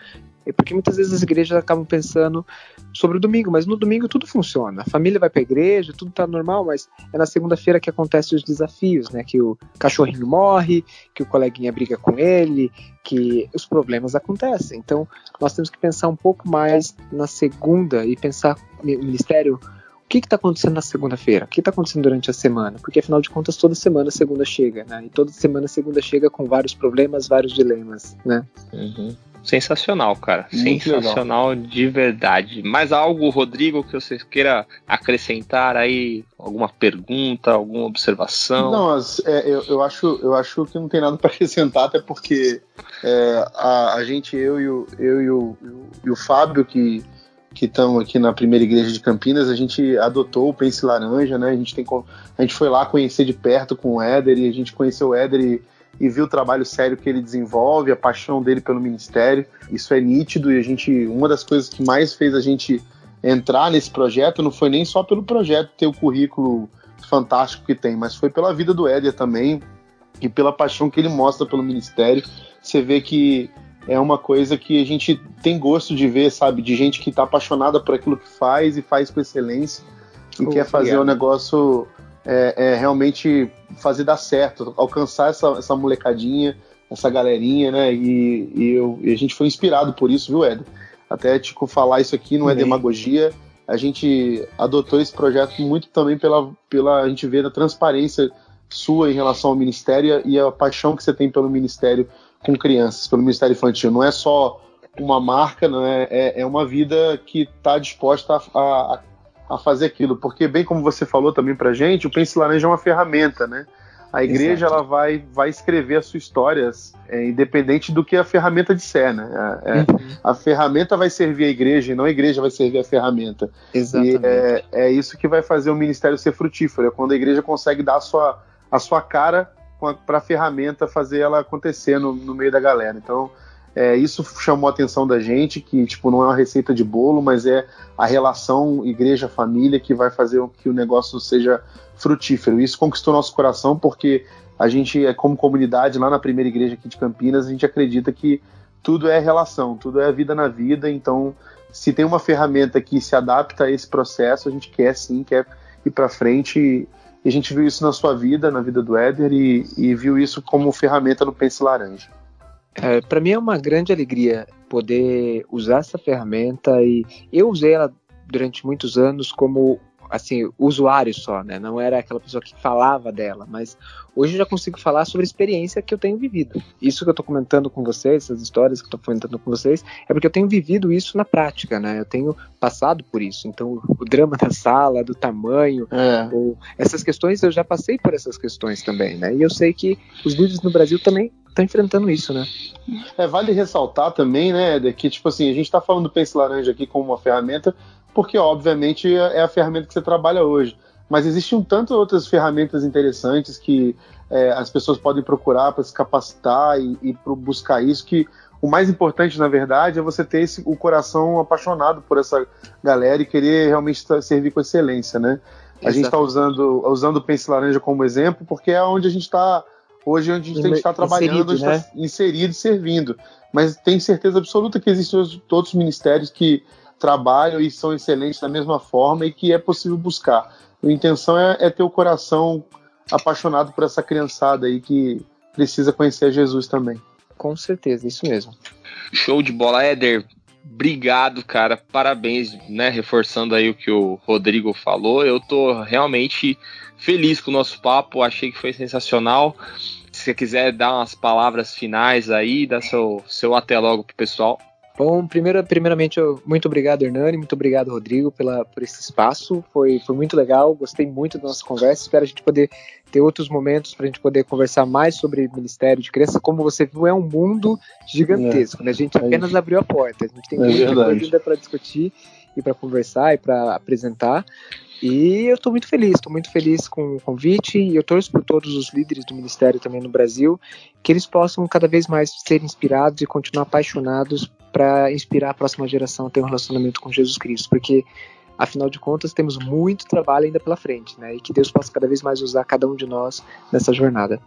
É porque muitas vezes as igrejas acabam pensando sobre o domingo, mas no domingo tudo funciona. A família vai para a igreja, tudo está normal, mas é na segunda-feira que acontecem os desafios, né? Que o cachorrinho morre, que o coleguinha briga com ele, que os problemas acontecem. Então, nós temos que pensar um pouco mais na segunda e pensar o ministério o que está acontecendo na segunda-feira? O que está acontecendo durante a semana? Porque afinal de contas, toda semana a segunda chega, né? E toda semana a segunda chega com vários problemas, vários dilemas, né? Uhum. Sensacional, cara. Muito Sensacional legal. de verdade. Mais algo, Rodrigo, que você queira acrescentar aí? Alguma pergunta, alguma observação? Não, é, eu, eu, acho, eu acho que não tem nada para acrescentar, até porque é, a, a, gente, eu e o, eu e o, e o Fábio, que que estão aqui na primeira igreja de Campinas, a gente adotou o Pense Laranja, né? A gente, tem, a gente foi lá conhecer de perto com o Éder e a gente conheceu o Éder e, e viu o trabalho sério que ele desenvolve, a paixão dele pelo ministério. Isso é nítido e a gente, uma das coisas que mais fez a gente entrar nesse projeto não foi nem só pelo projeto ter o currículo fantástico que tem, mas foi pela vida do Éder também e pela paixão que ele mostra pelo ministério. Você vê que é uma coisa que a gente tem gosto de ver, sabe? De gente que está apaixonada por aquilo que faz e faz com excelência e oh, quer fazer o negócio é, é, realmente fazer dar certo, alcançar essa, essa molecadinha, essa galerinha, né? E, e, eu, e a gente foi inspirado por isso, viu, Éder? Até, tipo, falar isso aqui não é demagogia. A gente adotou esse projeto muito também pela, pela a gente ver a transparência sua em relação ao ministério e a paixão que você tem pelo ministério com crianças, pelo Ministério Infantil. Não é só uma marca, não é, é, é uma vida que está disposta a, a, a, fazer aquilo. Porque, bem como você falou também para gente, o Pense Laranja é uma ferramenta, né? A igreja ela vai, vai escrever as suas histórias, é, independente do que a ferramenta disser, né? É, é, uhum. A ferramenta vai servir a igreja e não a igreja vai servir a ferramenta. Exatamente. E é, é isso que vai fazer o ministério ser frutífero, é quando a igreja consegue dar a sua, a sua cara para a ferramenta fazer ela acontecer no, no meio da galera. Então, é, isso chamou a atenção da gente, que tipo, não é uma receita de bolo, mas é a relação igreja-família que vai fazer com que o negócio seja frutífero. Isso conquistou nosso coração porque a gente, é como comunidade lá na primeira igreja aqui de Campinas, a gente acredita que tudo é relação, tudo é vida na vida. Então, se tem uma ferramenta que se adapta a esse processo, a gente quer sim, quer ir para frente e a gente viu isso na sua vida, na vida do Éder, e, e viu isso como ferramenta no Pense Laranja. É, para mim é uma grande alegria poder usar essa ferramenta e eu usei ela durante muitos anos como assim, usuário só, né? Não era aquela pessoa que falava dela, mas hoje eu já consigo falar sobre a experiência que eu tenho vivido. Isso que eu tô comentando com vocês, essas histórias que eu tô comentando com vocês, é porque eu tenho vivido isso na prática, né? Eu tenho passado por isso. Então, o drama da sala, do tamanho, é. ou, essas questões, eu já passei por essas questões também, né? E eu sei que os líderes no Brasil também estão enfrentando isso, né? É, vale ressaltar também, né, que, tipo assim, a gente está falando do Pense Laranja aqui como uma ferramenta, porque obviamente é a ferramenta que você trabalha hoje. Mas existem um tanto outras ferramentas interessantes que é, as pessoas podem procurar para se capacitar e, e buscar isso. Que o mais importante, na verdade, é você ter esse, o coração apaixonado por essa galera e querer realmente servir com excelência, né? A gente está usando, usando o Pense Laranja como exemplo porque é onde a gente está hoje, onde a gente está trabalhando, inserido, né? está inserido e servindo. Mas tenho certeza absoluta que existem outros ministérios que trabalham e são excelentes da mesma forma e que é possível buscar. A intenção é, é ter o coração apaixonado por essa criançada aí que precisa conhecer Jesus também. Com certeza, isso mesmo. Show de bola, Éder. Obrigado, cara. Parabéns, né? Reforçando aí o que o Rodrigo falou. Eu tô realmente feliz com o nosso papo. Achei que foi sensacional. Se você quiser dar umas palavras finais aí, dá seu, seu até logo pro pessoal. Bom, primeiro, primeiramente, eu, muito obrigado, Hernani, muito obrigado, Rodrigo, pela, por esse espaço. Foi, foi muito legal, gostei muito da nossa conversa. Espero a gente poder ter outros momentos para a gente poder conversar mais sobre Ministério de Criança. Como você viu, é um mundo gigantesco, é, né? A gente apenas é, abriu a porta. A gente tem é muita coisa ainda para discutir e para conversar e para apresentar. E eu estou muito feliz, estou muito feliz com o convite e eu torço por todos os líderes do ministério também no Brasil, que eles possam cada vez mais ser inspirados e continuar apaixonados para inspirar a próxima geração a ter um relacionamento com Jesus Cristo, porque afinal de contas temos muito trabalho ainda pela frente, né? E que Deus possa cada vez mais usar cada um de nós nessa jornada.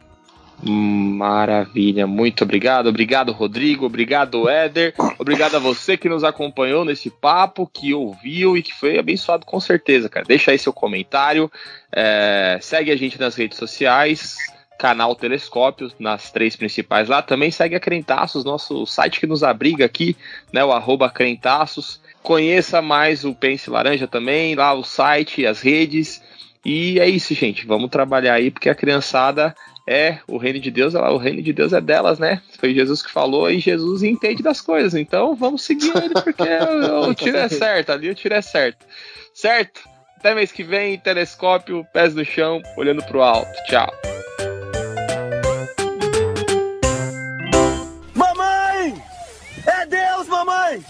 Maravilha, muito obrigado. Obrigado, Rodrigo. Obrigado, Éder. Obrigado a você que nos acompanhou nesse papo, que ouviu e que foi abençoado com certeza, cara. Deixa aí seu comentário. É, segue a gente nas redes sociais canal Telescópio, nas três principais lá. Também segue a Crentaços, nosso site que nos abriga aqui, né? O arroba Crentaços. Conheça mais o Pense Laranja também, lá o site, as redes. E é isso, gente. Vamos trabalhar aí, porque a criançada é o reino de Deus, o reino de Deus é delas, né? Foi Jesus que falou e Jesus entende das coisas. Então vamos seguir ele, porque o, o tiro é certo, ali o tiro é certo. Certo? Até mês que vem, telescópio, pés no chão, olhando pro alto. Tchau. Mamãe! É Deus, mamãe!